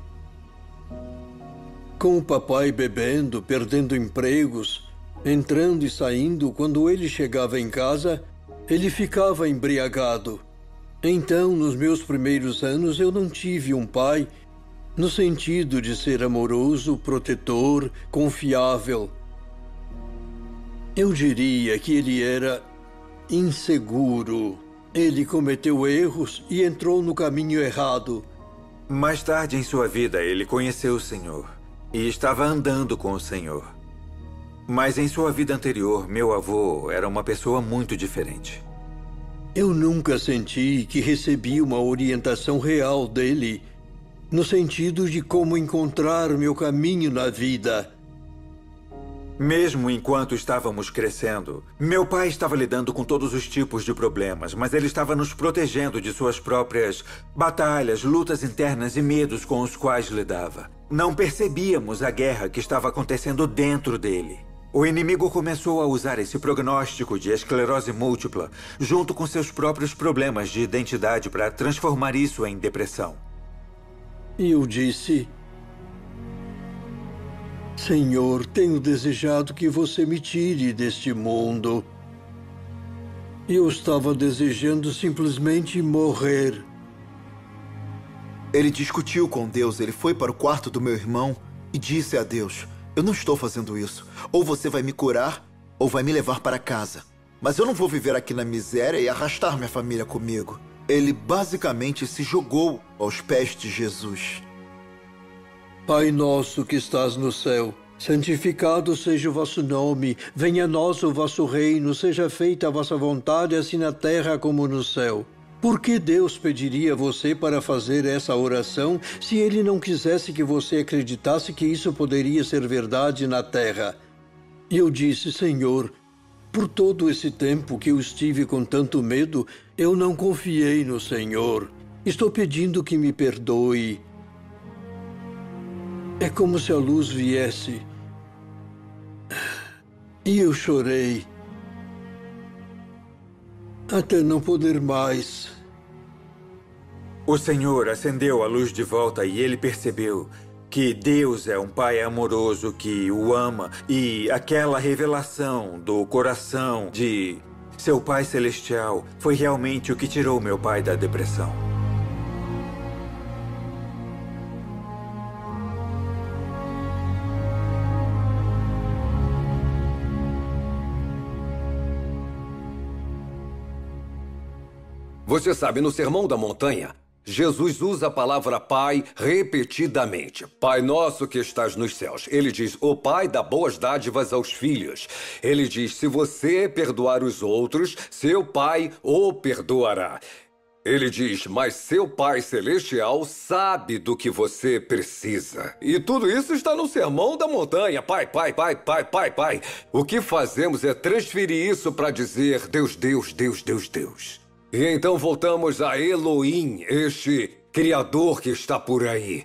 Com o papai bebendo, perdendo empregos, entrando e saindo, quando ele chegava em casa, ele ficava embriagado. Então, nos meus primeiros anos, eu não tive um pai no sentido de ser amoroso, protetor, confiável. Eu diria que ele era inseguro. Ele cometeu erros e entrou no caminho errado. Mais tarde em sua vida, ele conheceu o Senhor e estava andando com o Senhor. Mas em sua vida anterior, meu avô era uma pessoa muito diferente. Eu nunca senti que recebi uma orientação real dele, no sentido de como encontrar meu caminho na vida. Mesmo enquanto estávamos crescendo, meu pai estava lidando com todos os tipos de problemas, mas ele estava nos protegendo de suas próprias batalhas, lutas internas e medos com os quais lidava. Não percebíamos a guerra que estava acontecendo dentro dele. O inimigo começou a usar esse prognóstico de esclerose múltipla, junto com seus próprios problemas de identidade, para transformar isso em depressão. E eu disse: Senhor, tenho desejado que você me tire deste mundo. Eu estava desejando simplesmente morrer. Ele discutiu com Deus, ele foi para o quarto do meu irmão e disse a Deus: Eu não estou fazendo isso. Ou você vai me curar, ou vai me levar para casa. Mas eu não vou viver aqui na miséria e arrastar minha família comigo. Ele basicamente se jogou aos pés de Jesus. Pai nosso que estás no céu, santificado seja o vosso nome, venha a nós o vosso reino, seja feita a vossa vontade, assim na terra como no céu. Por que Deus pediria você para fazer essa oração se ele não quisesse que você acreditasse que isso poderia ser verdade na terra? E eu disse, Senhor, por todo esse tempo que eu estive com tanto medo, eu não confiei no Senhor. Estou pedindo que me perdoe. É como se a luz viesse. E eu chorei. Até não poder mais. O Senhor acendeu a luz de volta e ele percebeu que Deus é um Pai amoroso que o ama e aquela revelação do coração de seu Pai Celestial foi realmente o que tirou meu pai da depressão. Você sabe, no Sermão da Montanha, Jesus usa a palavra Pai repetidamente. Pai nosso que estás nos céus. Ele diz: O Pai dá boas dádivas aos filhos. Ele diz: Se você perdoar os outros, seu Pai o perdoará. Ele diz: Mas seu Pai Celestial sabe do que você precisa. E tudo isso está no Sermão da Montanha. Pai, Pai, Pai, Pai, Pai, Pai. O que fazemos é transferir isso para dizer: Deus, Deus, Deus, Deus, Deus. E então voltamos a Elohim, este Criador que está por aí.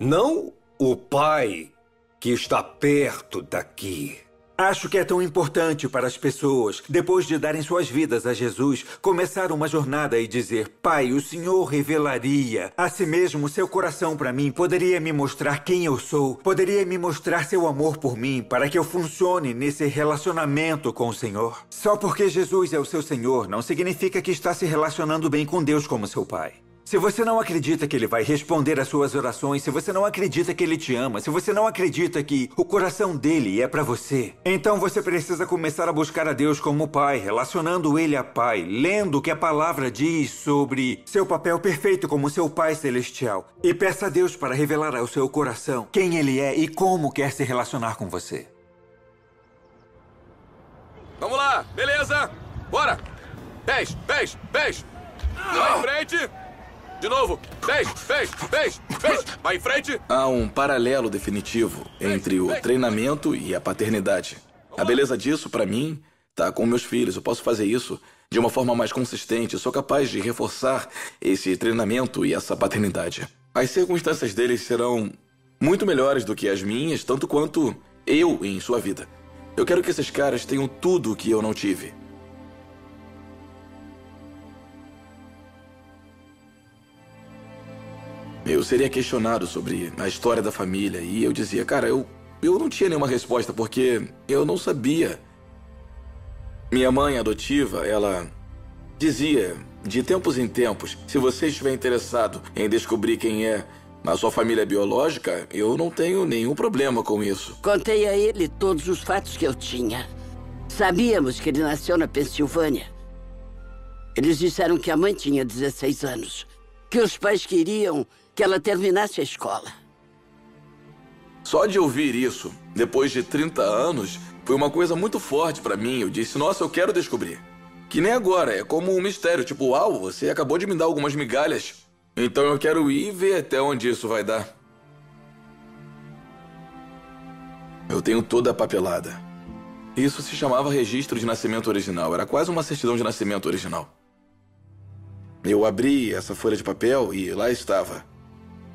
Não o Pai que está perto daqui. Acho que é tão importante para as pessoas, depois de darem suas vidas a Jesus, começar uma jornada e dizer: Pai, o Senhor revelaria a si mesmo seu coração para mim, poderia me mostrar quem eu sou, poderia me mostrar seu amor por mim, para que eu funcione nesse relacionamento com o Senhor. Só porque Jesus é o seu Senhor não significa que está se relacionando bem com Deus como seu Pai. Se você não acredita que ele vai responder às suas orações, se você não acredita que ele te ama, se você não acredita que o coração dele é para você, então você precisa começar a buscar a Deus como Pai, relacionando ele a Pai, lendo o que a palavra diz sobre seu papel perfeito como seu Pai celestial. E peça a Deus para revelar ao seu coração quem ele é e como quer se relacionar com você. Vamos lá, beleza? Bora! 10, 10, 10! Vai em frente! De novo! 10, 10, 10, 10! Vai em frente! Há um paralelo definitivo entre o treinamento e a paternidade. A beleza disso, para mim, tá com meus filhos. Eu posso fazer isso de uma forma mais consistente. Eu sou capaz de reforçar esse treinamento e essa paternidade. As circunstâncias deles serão muito melhores do que as minhas, tanto quanto eu em sua vida. Eu quero que esses caras tenham tudo o que eu não tive. Eu seria questionado sobre a história da família e eu dizia, cara, eu, eu não tinha nenhuma resposta porque eu não sabia. Minha mãe adotiva, ela dizia de tempos em tempos: se você estiver interessado em descobrir quem é a sua família biológica, eu não tenho nenhum problema com isso. Contei a ele todos os fatos que eu tinha. Sabíamos que ele nasceu na Pensilvânia. Eles disseram que a mãe tinha 16 anos, que os pais queriam que ela terminasse a escola. Só de ouvir isso, depois de 30 anos, foi uma coisa muito forte para mim. Eu disse: Nossa, eu quero descobrir. Que nem agora, é como um mistério. Tipo, uau, você acabou de me dar algumas migalhas. Então eu quero ir e ver até onde isso vai dar. Eu tenho toda a papelada. Isso se chamava registro de nascimento original. Era quase uma certidão de nascimento original. Eu abri essa folha de papel e lá estava.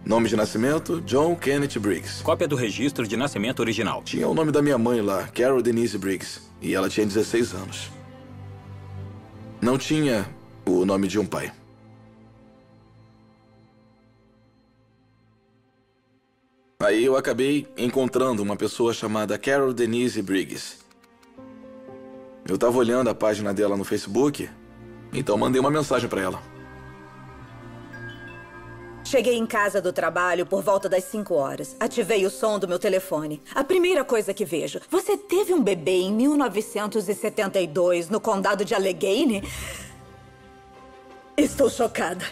Nome de nascimento: John Kenneth Briggs. Cópia do registro de nascimento original. Tinha o nome da minha mãe lá, Carol Denise Briggs, e ela tinha 16 anos. Não tinha o nome de um pai. Aí eu acabei encontrando uma pessoa chamada Carol Denise Briggs. Eu estava olhando a página dela no Facebook, então mandei uma mensagem para ela. Cheguei em casa do trabalho por volta das 5 horas. Ativei o som do meu telefone. A primeira coisa que vejo: Você teve um bebê em 1972 no condado de Allegheny? Estou chocada.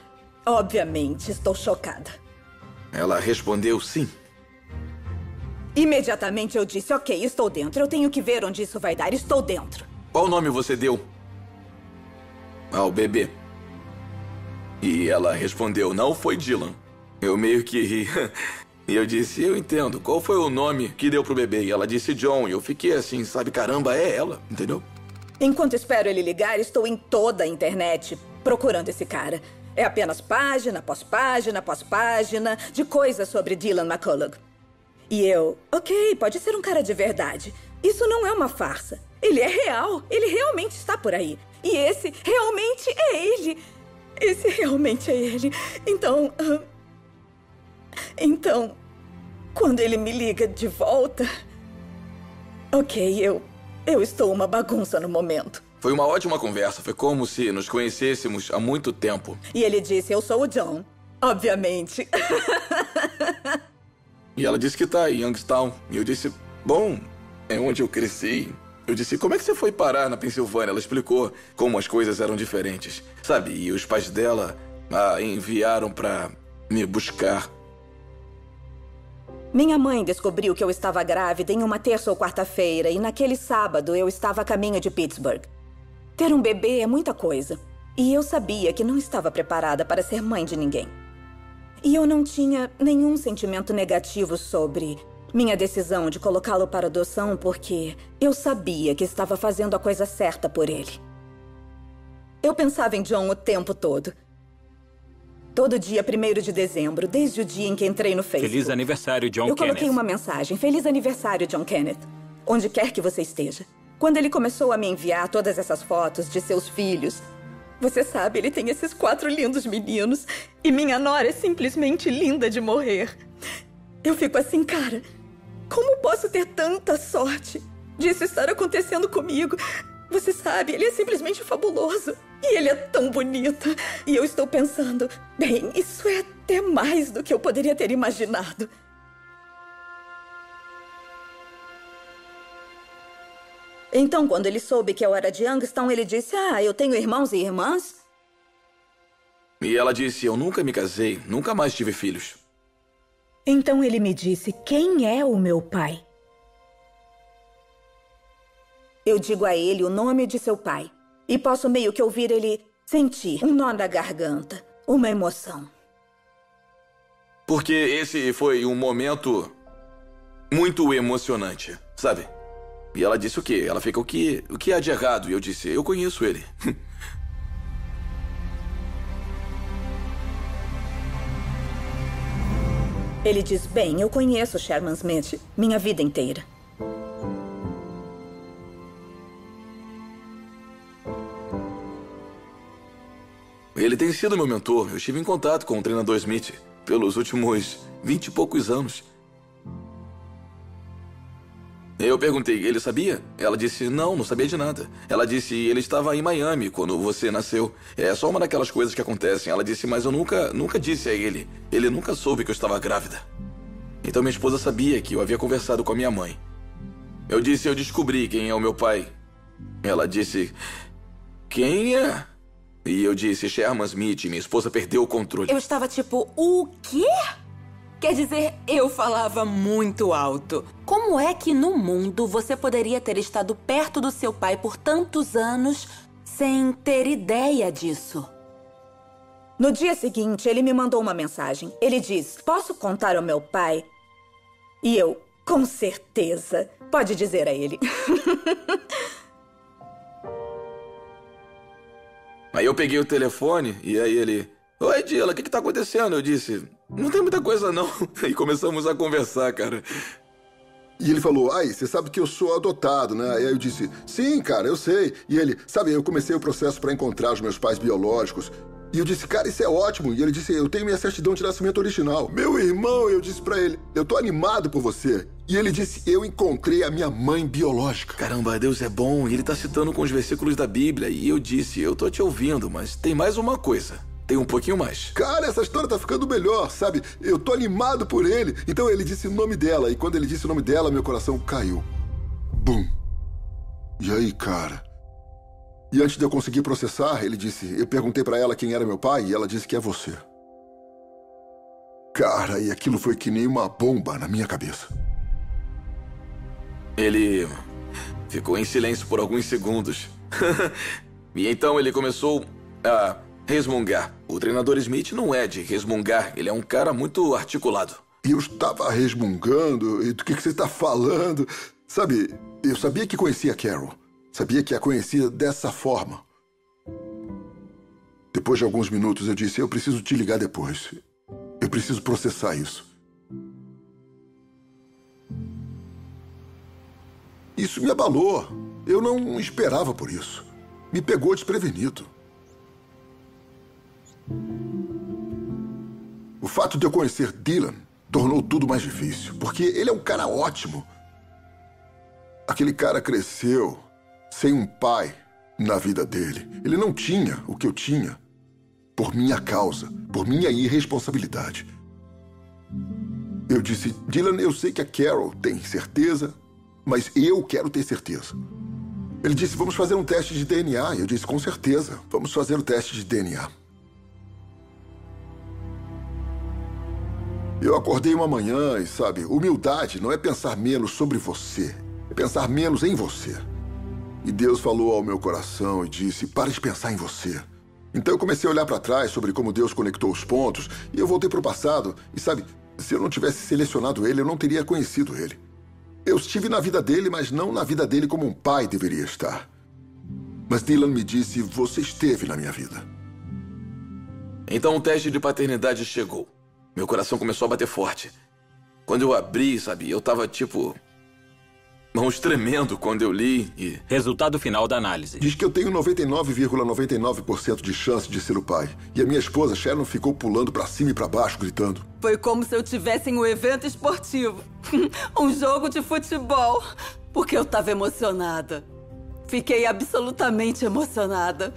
Obviamente, estou chocada. Ela respondeu sim. Imediatamente eu disse: Ok, estou dentro. Eu tenho que ver onde isso vai dar. Estou dentro. Qual nome você deu ao bebê? E ela respondeu: Não foi Dylan. Eu meio que ri. E eu disse: Eu entendo. Qual foi o nome que deu pro bebê? E ela disse John. E eu fiquei assim, sabe? Caramba, é ela, entendeu? Enquanto espero ele ligar, estou em toda a internet procurando esse cara. É apenas página após página após página de coisas sobre Dylan McCullough. E eu, ok, pode ser um cara de verdade. Isso não é uma farsa. Ele é real. Ele realmente está por aí. E esse realmente é ele. Esse realmente é ele. Então. Então. Quando ele me liga de volta. Ok, eu. Eu estou uma bagunça no momento. Foi uma ótima conversa. Foi como se nos conhecêssemos há muito tempo. E ele disse: Eu sou o John. Obviamente. E ela disse que tá em Youngstown. E eu disse, bom, é onde eu cresci. Eu disse, como é que você foi parar na Pensilvânia? Ela explicou como as coisas eram diferentes. Sabe, e os pais dela a enviaram pra me buscar. Minha mãe descobriu que eu estava grávida em uma terça ou quarta-feira e naquele sábado eu estava a caminho de Pittsburgh. Ter um bebê é muita coisa. E eu sabia que não estava preparada para ser mãe de ninguém. E eu não tinha nenhum sentimento negativo sobre minha decisão de colocá-lo para adoção porque eu sabia que estava fazendo a coisa certa por ele. Eu pensava em John o tempo todo. Todo dia 1 de dezembro, desde o dia em que entrei no Facebook. Feliz aniversário, John Eu Kenneth. coloquei uma mensagem. Feliz aniversário, John Kenneth. Onde quer que você esteja. Quando ele começou a me enviar todas essas fotos de seus filhos, você sabe, ele tem esses quatro lindos meninos. E minha nora é simplesmente linda de morrer. Eu fico assim, cara. Como posso ter tanta sorte disso estar acontecendo comigo? Você sabe, ele é simplesmente fabuloso. E ele é tão bonito. E eu estou pensando, bem, isso é até mais do que eu poderia ter imaginado. Então, quando ele soube que eu era de Youngstown, ele disse: Ah, eu tenho irmãos e irmãs? E ela disse, eu nunca me casei, nunca mais tive filhos. Então ele me disse: Quem é o meu pai? Eu digo a ele o nome de seu pai. E posso meio que ouvir ele sentir um nó na garganta, uma emoção. Porque esse foi um momento muito emocionante, sabe? E ela disse o quê? Ela fica, o que, o que há de errado? E eu disse, eu conheço ele. Ele diz: Bem, eu conheço Sherman Smith minha vida inteira. Ele tem sido meu mentor. Eu estive em contato com o treinador Smith pelos últimos vinte e poucos anos. Eu perguntei, ele sabia? Ela disse, não, não sabia de nada. Ela disse, ele estava em Miami quando você nasceu. É só uma daquelas coisas que acontecem. Ela disse, mas eu nunca, nunca disse a ele. Ele nunca soube que eu estava grávida. Então minha esposa sabia que eu havia conversado com a minha mãe. Eu disse, eu descobri quem é o meu pai. Ela disse, quem é? E eu disse, Sherman Smith, minha esposa perdeu o controle. Eu estava tipo, o quê? Quer dizer, eu falava muito alto. Como é que no mundo você poderia ter estado perto do seu pai por tantos anos sem ter ideia disso? No dia seguinte, ele me mandou uma mensagem. Ele diz: Posso contar ao meu pai? E eu, com certeza. Pode dizer a ele. Aí eu peguei o telefone e aí ele. Oi, Dila, o que, que tá acontecendo? Eu disse, não tem muita coisa não. E começamos a conversar, cara. E ele falou, ai, você sabe que eu sou adotado, né? E aí eu disse, sim, cara, eu sei. E ele, sabe, eu comecei o processo para encontrar os meus pais biológicos. E eu disse, cara, isso é ótimo. E ele disse, eu tenho minha certidão de nascimento original. Meu irmão, eu disse para ele, eu tô animado por você. E ele disse, eu encontrei a minha mãe biológica. Caramba, Deus é bom. E ele tá citando com os versículos da Bíblia. E eu disse, eu tô te ouvindo, mas tem mais uma coisa. Tem um pouquinho mais. Cara, essa história tá ficando melhor, sabe? Eu tô animado por ele. Então ele disse o nome dela, e quando ele disse o nome dela, meu coração caiu. Bum. E aí, cara? E antes de eu conseguir processar, ele disse: Eu perguntei para ela quem era meu pai e ela disse que é você. Cara, e aquilo foi que nem uma bomba na minha cabeça. Ele ficou em silêncio por alguns segundos. e então ele começou a resmungar. O treinador Smith não é de resmungar, ele é um cara muito articulado. Eu estava resmungando, e do que, que você está falando? Sabe, eu sabia que conhecia a Carol. Sabia que a conhecia dessa forma. Depois de alguns minutos, eu disse: Eu preciso te ligar depois. Eu preciso processar isso. Isso me abalou. Eu não esperava por isso. Me pegou desprevenido. O fato de eu conhecer Dylan tornou tudo mais difícil, porque ele é um cara ótimo. Aquele cara cresceu sem um pai na vida dele. Ele não tinha o que eu tinha por minha causa, por minha irresponsabilidade. Eu disse, Dylan, eu sei que a Carol tem certeza, mas eu quero ter certeza. Ele disse, vamos fazer um teste de DNA. Eu disse, com certeza, vamos fazer o teste de DNA. Eu acordei uma manhã e, sabe, humildade não é pensar menos sobre você, é pensar menos em você. E Deus falou ao meu coração e disse: Pare de pensar em você. Então eu comecei a olhar para trás sobre como Deus conectou os pontos e eu voltei para o passado. E sabe, se eu não tivesse selecionado ele, eu não teria conhecido ele. Eu estive na vida dele, mas não na vida dele como um pai deveria estar. Mas Dylan me disse: Você esteve na minha vida. Então o teste de paternidade chegou. Meu coração começou a bater forte. Quando eu abri, sabe, eu tava tipo. Mãos tremendo quando eu li e. Resultado final da análise. Diz que eu tenho 99,99% ,99 de chance de ser o pai. E a minha esposa Sharon ficou pulando para cima e para baixo, gritando. Foi como se eu tivesse em um evento esportivo. um jogo de futebol. Porque eu tava emocionada. Fiquei absolutamente emocionada.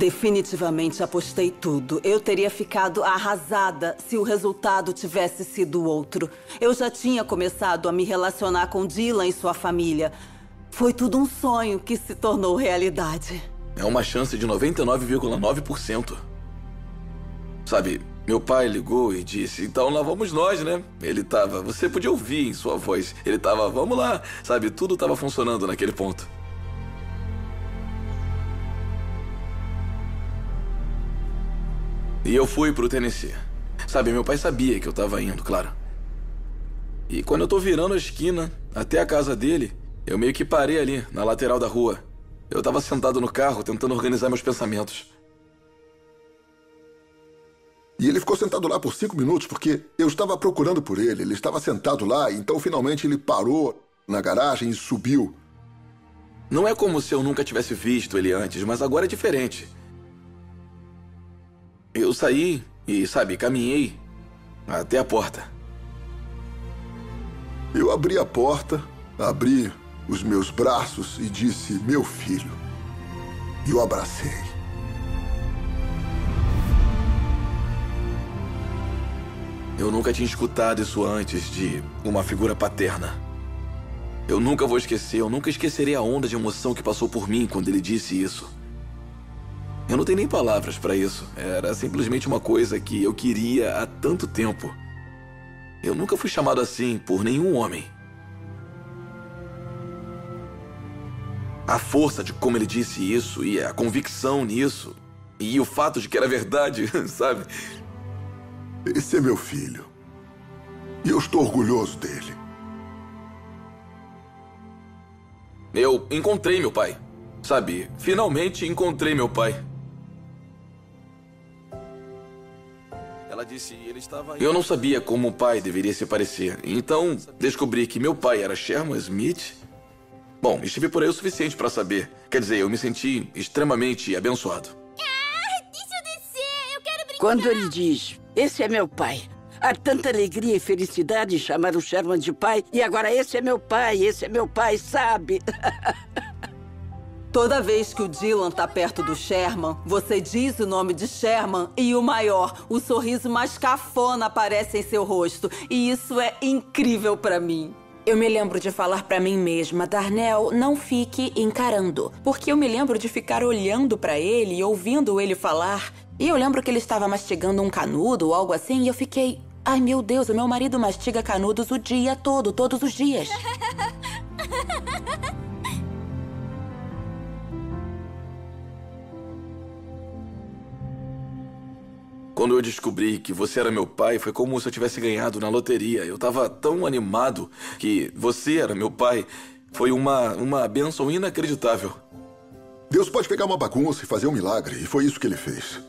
Definitivamente apostei tudo. Eu teria ficado arrasada se o resultado tivesse sido outro. Eu já tinha começado a me relacionar com Dylan e sua família. Foi tudo um sonho que se tornou realidade. É uma chance de 99,9%. Sabe, meu pai ligou e disse: Então lá vamos nós, né? Ele tava. Você podia ouvir em sua voz. Ele tava, vamos lá. Sabe, tudo tava funcionando naquele ponto. E eu fui pro Tennessee. Sabe, meu pai sabia que eu tava indo, claro. E quando eu tô virando a esquina até a casa dele, eu meio que parei ali, na lateral da rua. Eu tava sentado no carro tentando organizar meus pensamentos. E ele ficou sentado lá por cinco minutos porque eu estava procurando por ele. Ele estava sentado lá, então finalmente ele parou na garagem e subiu. Não é como se eu nunca tivesse visto ele antes, mas agora é diferente. Eu saí e, sabe, caminhei até a porta. Eu abri a porta, abri os meus braços e disse: Meu filho. E o abracei. Eu nunca tinha escutado isso antes de uma figura paterna. Eu nunca vou esquecer, eu nunca esquecerei a onda de emoção que passou por mim quando ele disse isso. Eu não tenho nem palavras para isso. Era simplesmente uma coisa que eu queria há tanto tempo. Eu nunca fui chamado assim por nenhum homem. A força de como ele disse isso e a convicção nisso e o fato de que era verdade, sabe? Esse é meu filho. E eu estou orgulhoso dele. Eu encontrei meu pai. Sabe, finalmente encontrei meu pai. Ela disse, ele estava Eu não sabia como o pai deveria se parecer. Então, descobri que meu pai era Sherman Smith. Bom, estive por aí o suficiente para saber. Quer dizer, eu me senti extremamente abençoado. Ah, deixa eu descer, eu quero brincar. Quando ele diz, esse é meu pai, há tanta alegria e felicidade em chamar o Sherman de pai, e agora esse é meu pai, esse é meu pai, sabe? Toda vez que o Dylan tá perto do Sherman, você diz o nome de Sherman e o maior, o sorriso mais cafona aparece em seu rosto. E isso é incrível para mim. Eu me lembro de falar para mim mesma, Darnell, não fique encarando. Porque eu me lembro de ficar olhando para ele e ouvindo ele falar. E eu lembro que ele estava mastigando um canudo ou algo assim e eu fiquei. Ai meu Deus, o meu marido mastiga canudos o dia todo, todos os dias. Quando eu descobri que você era meu pai, foi como se eu tivesse ganhado na loteria. Eu tava tão animado que você era meu pai. Foi uma, uma benção inacreditável. Deus pode pegar uma bagunça e fazer um milagre, e foi isso que ele fez.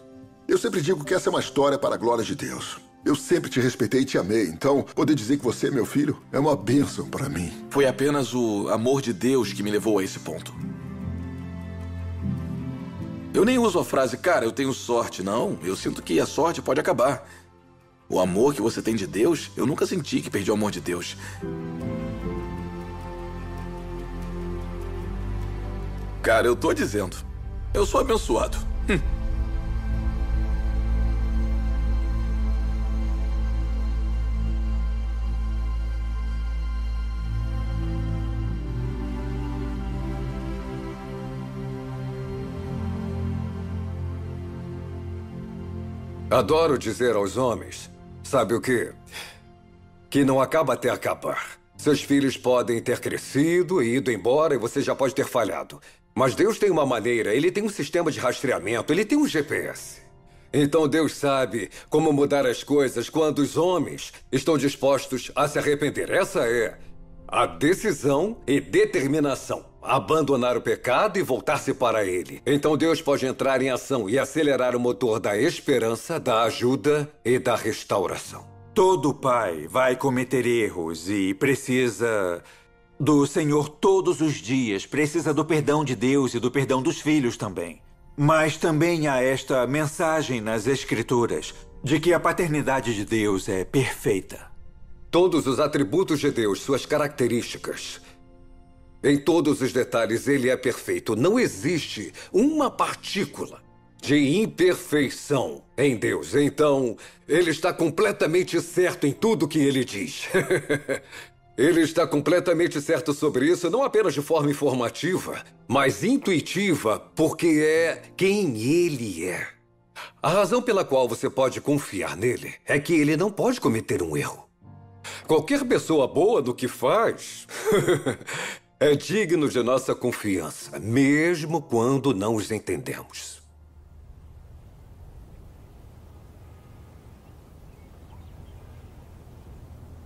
Eu sempre digo que essa é uma história para a glória de Deus. Eu sempre te respeitei e te amei, então poder dizer que você é meu filho é uma bênção para mim. Foi apenas o amor de Deus que me levou a esse ponto. Eu nem uso a frase, cara, eu tenho sorte. Não, eu sinto que a sorte pode acabar. O amor que você tem de Deus, eu nunca senti que perdi o amor de Deus. Cara, eu tô dizendo. Eu sou abençoado. Hum. Adoro dizer aos homens, sabe o quê? Que não acaba até acabar. Seus filhos podem ter crescido e ido embora e você já pode ter falhado. Mas Deus tem uma maneira, ele tem um sistema de rastreamento, ele tem um GPS. Então Deus sabe como mudar as coisas quando os homens estão dispostos a se arrepender. Essa é a decisão e determinação abandonar o pecado e voltar-se para ele. Então Deus pode entrar em ação e acelerar o motor da esperança, da ajuda e da restauração. Todo pai vai cometer erros e precisa do Senhor todos os dias, precisa do perdão de Deus e do perdão dos filhos também. Mas também há esta mensagem nas Escrituras de que a paternidade de Deus é perfeita. Todos os atributos de Deus, suas características, em todos os detalhes, ele é perfeito. Não existe uma partícula de imperfeição em Deus. Então, ele está completamente certo em tudo que ele diz. ele está completamente certo sobre isso, não apenas de forma informativa, mas intuitiva, porque é quem ele é. A razão pela qual você pode confiar nele é que ele não pode cometer um erro. Qualquer pessoa boa do que faz é digno de nossa confiança, mesmo quando não os entendemos.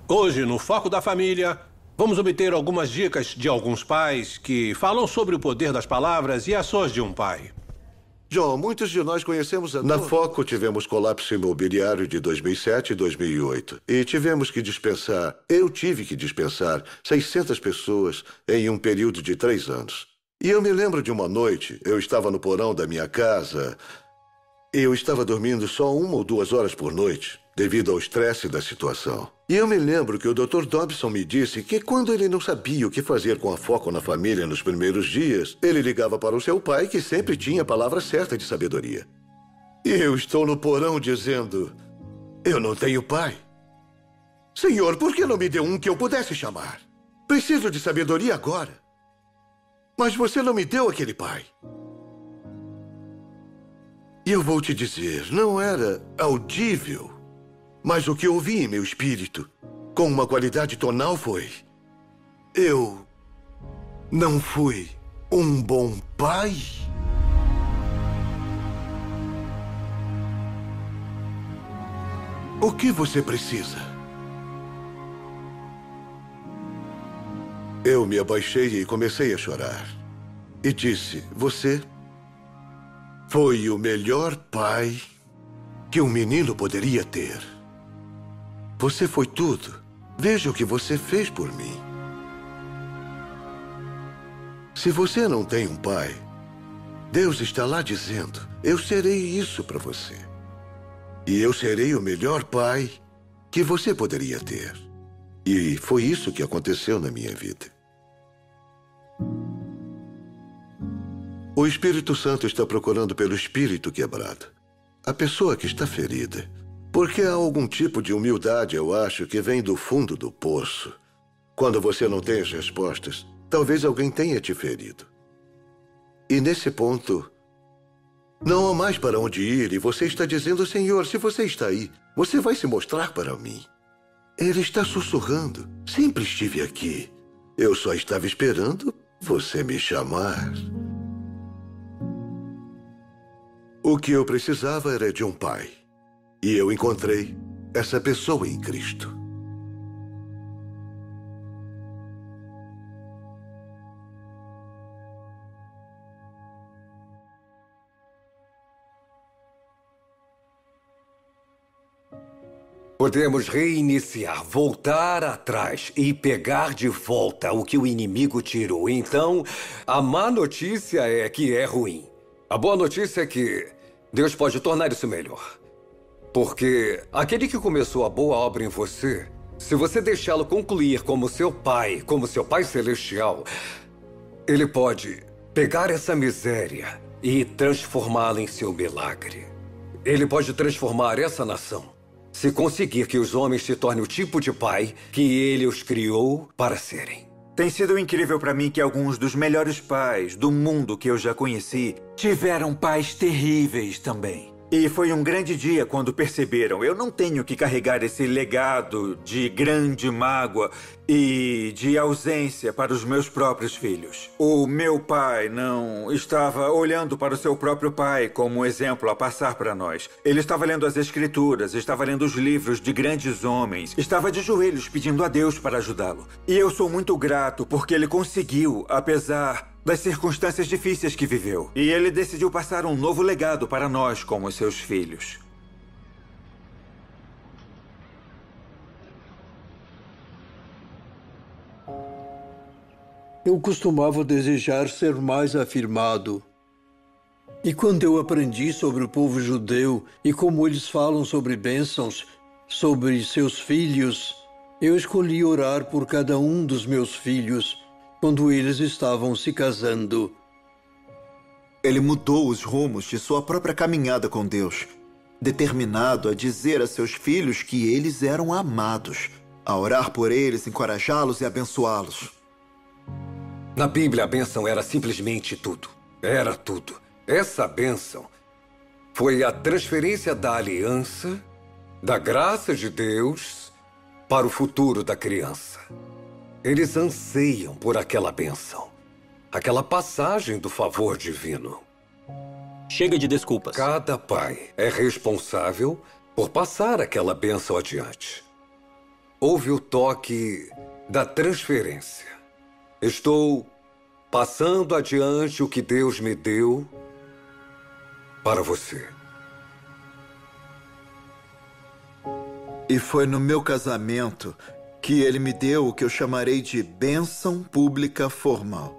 Hoje, no Foco da Família, vamos obter algumas dicas de alguns pais que falam sobre o poder das palavras e ações de um pai. John, muitos de nós conhecemos a Na Foco tivemos colapso imobiliário de 2007 e 2008. E tivemos que dispensar, eu tive que dispensar 600 pessoas em um período de três anos. E eu me lembro de uma noite, eu estava no porão da minha casa. Eu estava dormindo só uma ou duas horas por noite, devido ao estresse da situação. E eu me lembro que o Dr. Dobson me disse que quando ele não sabia o que fazer com a foco na família nos primeiros dias, ele ligava para o seu pai, que sempre tinha a palavra certa de sabedoria. E eu estou no porão dizendo: Eu não tenho pai. Senhor, por que não me deu um que eu pudesse chamar? Preciso de sabedoria agora. Mas você não me deu aquele pai. E eu vou te dizer, não era audível mas o que ouvi em meu espírito, com uma qualidade tonal, foi: Eu não fui um bom pai? O que você precisa? Eu me abaixei e comecei a chorar. E disse: Você foi o melhor pai que um menino poderia ter. Você foi tudo. Veja o que você fez por mim. Se você não tem um pai, Deus está lá dizendo: Eu serei isso para você. E eu serei o melhor pai que você poderia ter. E foi isso que aconteceu na minha vida. O Espírito Santo está procurando pelo espírito quebrado. A pessoa que está ferida. Porque há algum tipo de humildade, eu acho, que vem do fundo do poço. Quando você não tem as respostas, talvez alguém tenha te ferido. E nesse ponto, não há mais para onde ir e você está dizendo, Senhor, se você está aí, você vai se mostrar para mim. Ele está sussurrando. Sempre estive aqui. Eu só estava esperando você me chamar. O que eu precisava era de um pai. E eu encontrei essa pessoa em Cristo. Podemos reiniciar, voltar atrás e pegar de volta o que o inimigo tirou. Então, a má notícia é que é ruim. A boa notícia é que Deus pode tornar isso melhor. Porque aquele que começou a boa obra em você, se você deixá-lo concluir como seu pai, como seu pai celestial, ele pode pegar essa miséria e transformá-la em seu milagre. Ele pode transformar essa nação se conseguir que os homens se tornem o tipo de pai que ele os criou para serem. Tem sido incrível para mim que alguns dos melhores pais do mundo que eu já conheci tiveram pais terríveis também. E foi um grande dia quando perceberam: eu não tenho que carregar esse legado de grande mágoa e de ausência para os meus próprios filhos. O meu pai não estava olhando para o seu próprio pai como um exemplo a passar para nós. Ele estava lendo as Escrituras, estava lendo os livros de grandes homens, estava de joelhos pedindo a Deus para ajudá-lo. E eu sou muito grato porque ele conseguiu, apesar das circunstâncias difíceis que viveu. E ele decidiu passar um novo legado para nós, como seus filhos. Eu costumava desejar ser mais afirmado. E quando eu aprendi sobre o povo judeu e como eles falam sobre bênçãos, sobre seus filhos, eu escolhi orar por cada um dos meus filhos quando eles estavam se casando. Ele mudou os rumos de sua própria caminhada com Deus, determinado a dizer a seus filhos que eles eram amados, a orar por eles, encorajá-los e abençoá-los. Na Bíblia, a bênção era simplesmente tudo. Era tudo. Essa bênção foi a transferência da aliança, da graça de Deus, para o futuro da criança. Eles anseiam por aquela bênção, aquela passagem do favor divino. Chega de desculpas. Cada pai é responsável por passar aquela bênção adiante. Houve o toque da transferência. Estou passando adiante o que Deus me deu para você. E foi no meu casamento que ele me deu o que eu chamarei de bênção pública formal.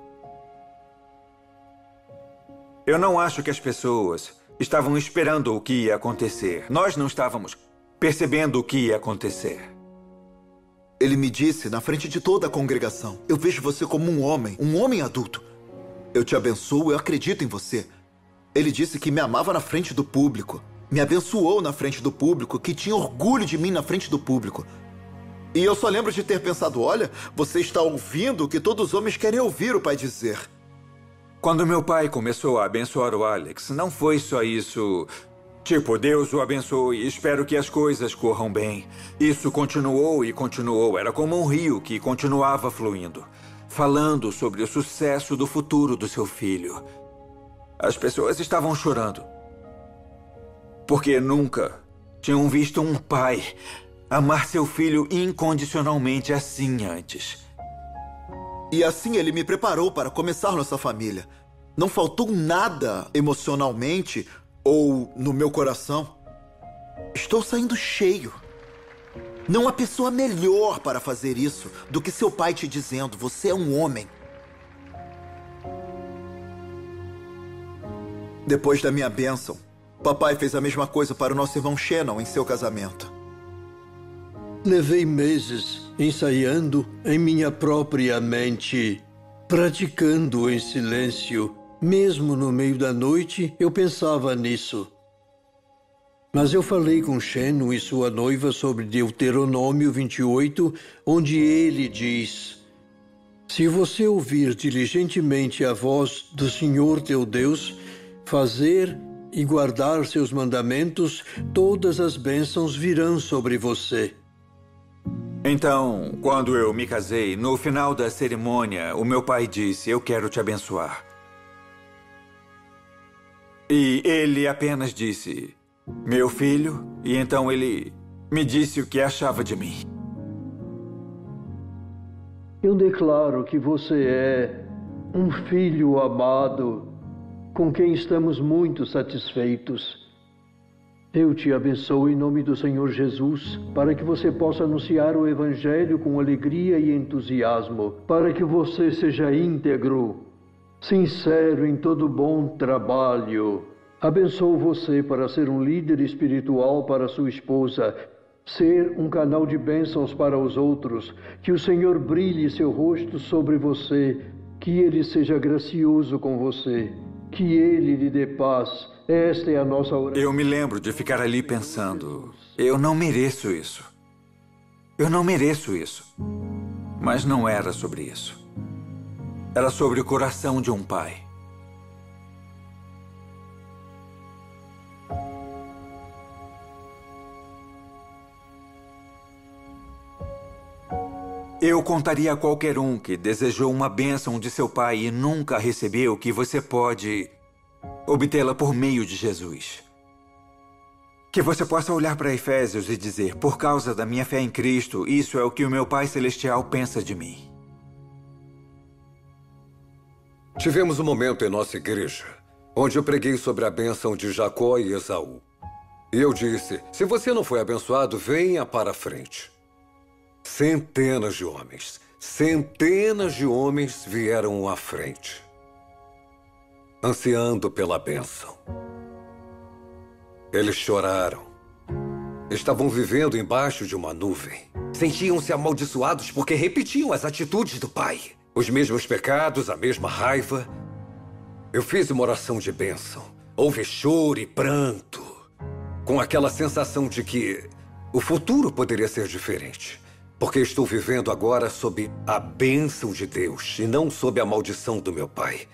Eu não acho que as pessoas estavam esperando o que ia acontecer. Nós não estávamos percebendo o que ia acontecer. Ele me disse na frente de toda a congregação: Eu vejo você como um homem, um homem adulto. Eu te abençoo, eu acredito em você. Ele disse que me amava na frente do público. Me abençoou na frente do público, que tinha orgulho de mim na frente do público. E eu só lembro de ter pensado: olha, você está ouvindo o que todos os homens querem ouvir o pai dizer. Quando meu pai começou a abençoar o Alex, não foi só isso. Tipo, Deus o abençoe espero que as coisas corram bem. Isso continuou e continuou. Era como um rio que continuava fluindo, falando sobre o sucesso do futuro do seu filho. As pessoas estavam chorando. Porque nunca tinham visto um pai amar seu filho incondicionalmente assim antes. E assim ele me preparou para começar nossa família. Não faltou nada emocionalmente ou no meu coração. Estou saindo cheio. Não há pessoa melhor para fazer isso do que seu pai te dizendo: você é um homem. Depois da minha bênção, papai fez a mesma coisa para o nosso irmão Shannon em seu casamento. Levei meses ensaiando em minha própria mente, praticando em silêncio Mesmo no meio da noite, eu pensava nisso. Mas eu falei com Shenu e sua noiva sobre Deuteronômio 28, onde ele diz: Se você ouvir diligentemente a voz do Senhor teu Deus, fazer e guardar seus mandamentos, todas as bênçãos virão sobre você. Então, quando eu me casei, no final da cerimônia, o meu pai disse: Eu quero te abençoar. E ele apenas disse: Meu filho. E então ele me disse o que achava de mim. Eu declaro que você é um filho amado com quem estamos muito satisfeitos. Eu te abençoo em nome do Senhor Jesus, para que você possa anunciar o Evangelho com alegria e entusiasmo, para que você seja íntegro, sincero em todo bom trabalho. Abençoo você para ser um líder espiritual para sua esposa, ser um canal de bênçãos para os outros, que o Senhor brilhe seu rosto sobre você, que ele seja gracioso com você, que ele lhe dê paz esta é a nossa oração. Eu me lembro de ficar ali pensando: eu não mereço isso. Eu não mereço isso. Mas não era sobre isso. Era sobre o coração de um pai. Eu contaria a qualquer um que desejou uma bênção de seu pai e nunca recebeu que você pode obtê-la por meio de Jesus. Que você possa olhar para Efésios e dizer: por causa da minha fé em Cristo, isso é o que o meu Pai Celestial pensa de mim. Tivemos um momento em nossa igreja onde eu preguei sobre a bênção de Jacó e Esaú. E eu disse: se você não foi abençoado, venha para a frente. Centenas de homens, centenas de homens vieram à frente ansiando pela bênção. Eles choraram. Estavam vivendo embaixo de uma nuvem. Sentiam-se amaldiçoados porque repetiam as atitudes do pai. Os mesmos pecados, a mesma raiva. Eu fiz uma oração de bênção. Houve choro e pranto. Com aquela sensação de que o futuro poderia ser diferente. Porque estou vivendo agora sob a bênção de Deus e não sob a maldição do meu pai.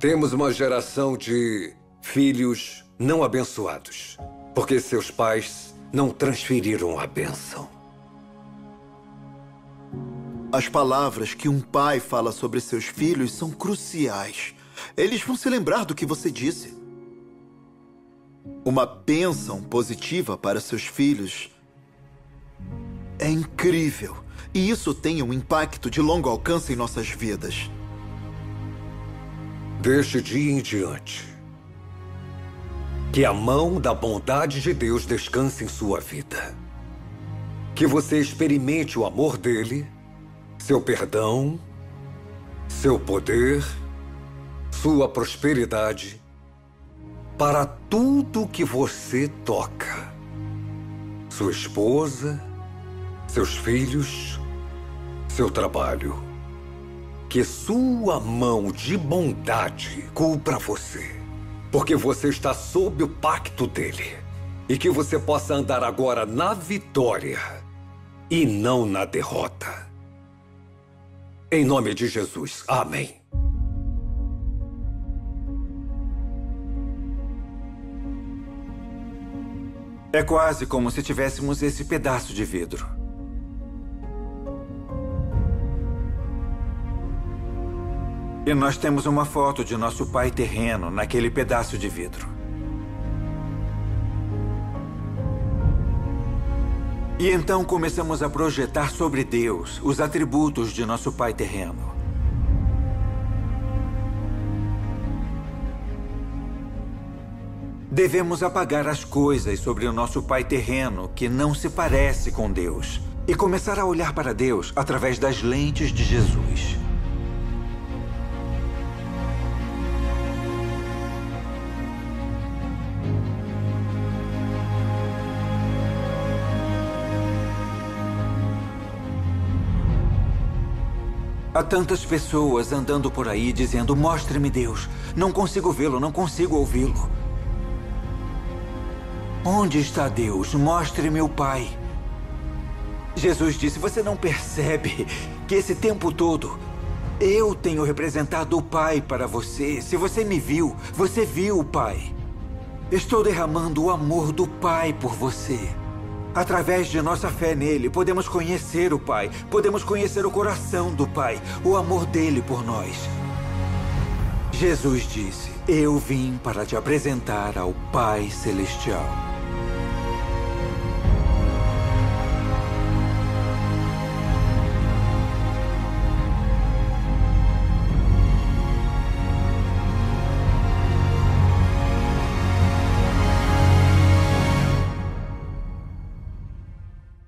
Temos uma geração de filhos não abençoados, porque seus pais não transferiram a bênção. As palavras que um pai fala sobre seus filhos são cruciais. Eles vão se lembrar do que você disse. Uma bênção positiva para seus filhos é incrível. E isso tem um impacto de longo alcance em nossas vidas. Deste dia em diante, que a mão da bondade de Deus descanse em sua vida. Que você experimente o amor dele, seu perdão, seu poder, sua prosperidade para tudo que você toca. Sua esposa, seus filhos, seu trabalho que sua mão de bondade cubra você, porque você está sob o pacto dele, e que você possa andar agora na vitória e não na derrota. Em nome de Jesus, amém. É quase como se tivéssemos esse pedaço de vidro. E nós temos uma foto de nosso pai terreno naquele pedaço de vidro. E então começamos a projetar sobre Deus os atributos de nosso pai terreno. Devemos apagar as coisas sobre o nosso pai terreno que não se parece com Deus e começar a olhar para Deus através das lentes de Jesus. Há tantas pessoas andando por aí dizendo: Mostre-me Deus. Não consigo vê-lo, não consigo ouvi-lo. Onde está Deus? Mostre-me o Pai. Jesus disse: Você não percebe que esse tempo todo eu tenho representado o Pai para você. Se você me viu, você viu o Pai. Estou derramando o amor do Pai por você. Através de nossa fé nele, podemos conhecer o Pai, podemos conhecer o coração do Pai, o amor dele por nós. Jesus disse: Eu vim para te apresentar ao Pai Celestial.